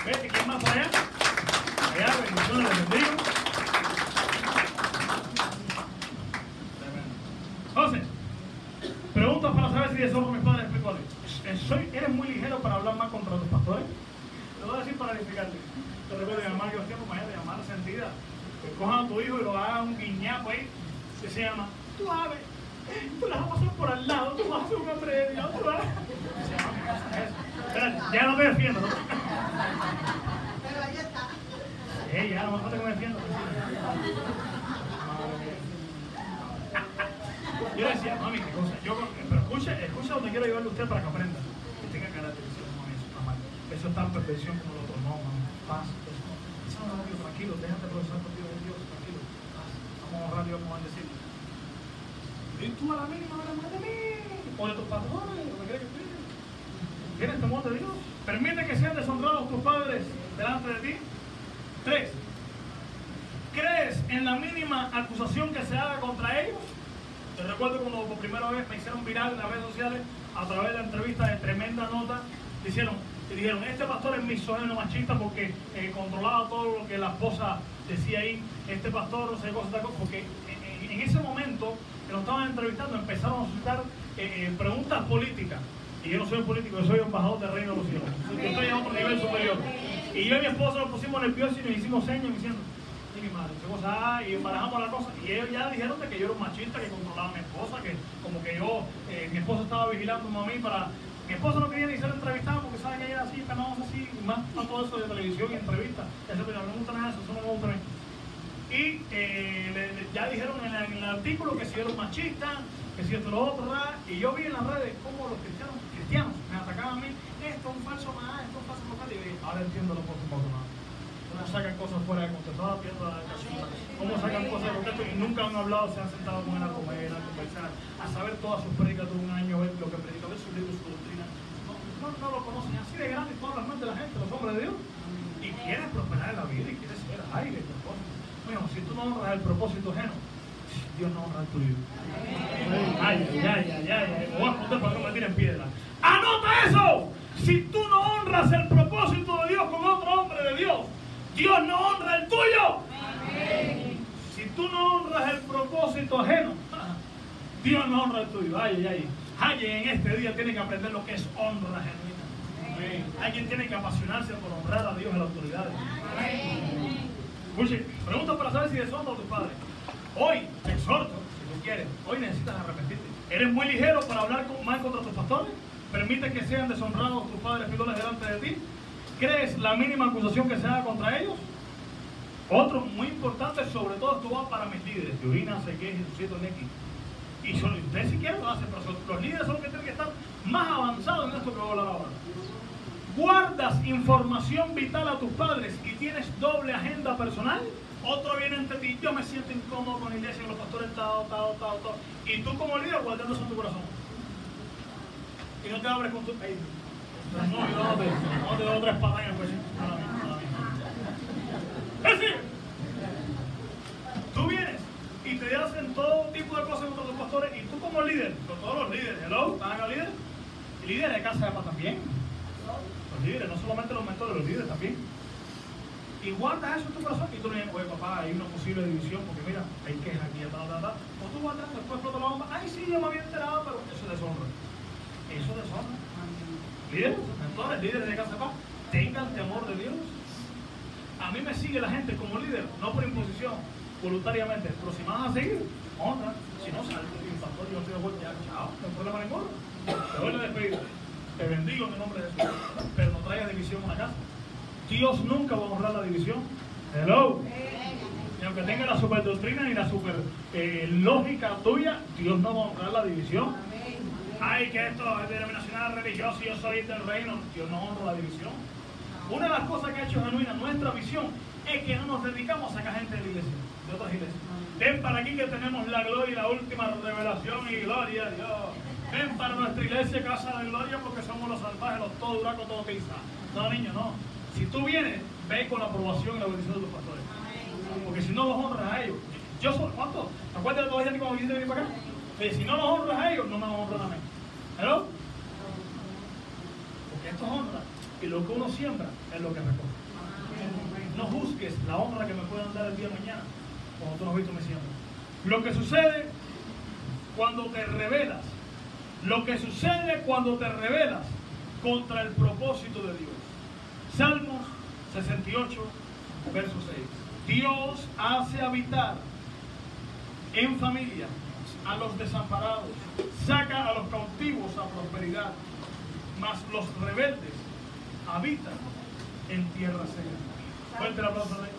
Betty, ¿quién más para allá? Allá, bendiciones, les bendigo. Entonces, preguntas para saber si deshonro a mis padres espirituales. Eh, Soy, ¿Eres muy ligero para hablar más contra tus pastores? Te voy a decir para edificarte. Te recuerdo de mi mamá que los tiempos, imagínate, llamar sentida. Que cojan a tu hijo lo hagan un guiñapo ahí. Que se llama, tú sabes, tú las vas a pasar por al lado, tú vas a ser un hombre de Dios, tú vas. Se llama, ¿qué cosa es eso? Espera, ya no te defiendo, ¿no? Pero ahí está. Eh, ya no me falta que me defienda. Yo le decía, mami, qué cosa. Yo, pero escuche, escuche donde quiero llevarle a usted para que aprenda. Que tenga carácter, dice, no, mami, eso está mal. Eso es tan perfección como lo otro. No, mami, paz. Eso, eso no es obvio, tranquilo, déjate profesar contigo de Dios, tranquilo. Paz. Vamos a honrar a Dios, vamos a decir. Y tú a la mínima hablas mal de mí, o de tus pastores, lo que quieras que te ¿Tienes temor de Dios? ¿Permite que sean deshonrados tus padres delante de ti? Tres, ¿crees en la mínima acusación que se haga contra ellos? Te recuerdo cuando por primera vez me hicieron viral en las redes sociales a través de la entrevista de tremenda nota, dijeron, dijeron, este pastor es misógino machista porque eh, controlaba todo lo que la esposa decía ahí, este pastor no sé cosas, porque en, en ese momento que nos estaban entrevistando empezaron a suscitar eh, eh, preguntas políticas. Y yo no soy un político, yo soy embajador del reino de los cielos. Yo estoy en otro nivel superior. Y yo y mi esposo nos pusimos nerviosos y nos hicimos señas diciendo, mi madre, y embarajamos la cosa. Y ellos ya dijeron que yo era un machista, que controlaba a mi esposa, que como que yo, eh, mi esposo estaba vigilando a mí para... Mi esposo no quería ni ser entrevistado porque sabe que ella era así, canamos así, y más a todo eso de televisión y entrevistas. Eso no me gusta nada eso, eso no me gusta. Y eh, ya dijeron en, el artículo que si era un machista, que si esto lo otro, ¿verdad? y yo vi en las redes cómo los cristianos, cristianos me atacaban a mí, esto es un falso más, esto es un falso más, y dije, ahora entiendo lo poco más. Cómo sacan cosas fuera de contexto, ahora la cómo sacan cosas de contexto y nunca han hablado, se han sentado con él a comer, a conversar, a saber todas sus predicas de un año, ver lo que predica, ver sus libros, su doctrina. No, no, lo conocen, así de grande todas las mentes de la gente, los hombres de Dios. Y quieren prosperar en la vida y quieren ser aire. Bueno, si tú no honras el propósito ajeno, Dios no honra el tuyo. Ay, ay, ay, ay, ay, voy a esconder para no me tiren piedra. ¡Anota eso! Si tú no honras el propósito de Dios con otro hombre de Dios, Dios no honra el tuyo. Si tú no honras el propósito ajeno, Dios no honra el tuyo. Ay, ay, ay. Alguien en este día tiene que aprender lo que es honra genuina. Alguien tiene que apasionarse por honrar a Dios en la autoridad. Escuche, pregunta para saber si deshonra a tus padres. Hoy te exhorto, si tú quieres, hoy necesitas arrepentirte. ¿Eres muy ligero para hablar mal contra tus pastores? ¿Permite que sean deshonrados tus padres pidones delante de ti? ¿Crees la mínima acusación que se haga contra ellos? Otro muy importante, sobre todo esto va para mis líderes, que se queje, Jesucito, Neki. Y son, ustedes si quieren lo hacen, pero los líderes son los que tienen que estar más avanzados en esto que voy a hablar ahora. Guardas información vital a tus padres y tienes doble agenda personal. Otro viene entre ti, yo me siento incómodo con la iglesia, con los pastores, tal, tal, tal, tal. Y tú como líder guardando en tu corazón. Y no te abres con tu... Ay, no, patas en el pecho. Es decir, tú vienes y te hacen todo tipo de cosas contra tus pastores y tú como líder, con todos los líderes, hello, ¿están acá líderes? Líderes de casa de paz también. Los líderes, no solamente los mentores, los líderes también. Y guardas eso en tu corazón y tú le dices, oye papá, hay una posible división porque mira, hay quejas aquí, tal, tal, tal. O tú guardas, después explota la bomba, ay sí, yo me había enterado, pero eso deshonra. Eso deshonra. Líderes, mentores, líderes de casa paz, tengan temor de Dios. A mí me sigue la gente como líder, no por imposición, voluntariamente. Pero si me vas a seguir, honra. Si no, salte, pastor, yo estoy de vuelta, chao, no hay problema ninguno. Te doy la despedida. Te bendigo en el nombre de Jesús. Pero no traigas división a la casa. Dios nunca va a honrar la división. Hello. Y aunque tenga la super doctrina y la super eh, lógica tuya, Dios no va a honrar la división. Ay, que esto es denominacional religioso y yo soy del reino. Dios no honra la división. Una de las cosas que ha hecho genuina nuestra visión es que no nos dedicamos a sacar gente de la iglesia, de otras iglesias. Ven para aquí que tenemos la gloria y la última revelación y gloria a Dios. Ven para nuestra iglesia, casa de gloria, porque somos los salvajes, los todo duraco, todo pizza. No, niño, no. Si tú vienes, ve con la aprobación y la bendición de tus pastores. Porque si no los honras a ellos, yo soy, ¿cuánto? ¿Te acuerdas de toda la gente cuando viniste venir para acá? Que si no los honras a ellos, no me honran a mí. ¿Hello? Porque esto es honra. Y lo que uno siembra es lo que recoge. No juzgues la honra que me puedan dar el día de mañana, como tú no has visto me siembra. Lo que sucede cuando te rebelas, lo que sucede cuando te rebelas contra el propósito de Dios. Salmos 68, verso 6. Dios hace habitar en familia a los desamparados, saca a los cautivos a prosperidad, mas los rebeldes habitan en tierra seca. Fuerte el aplauso de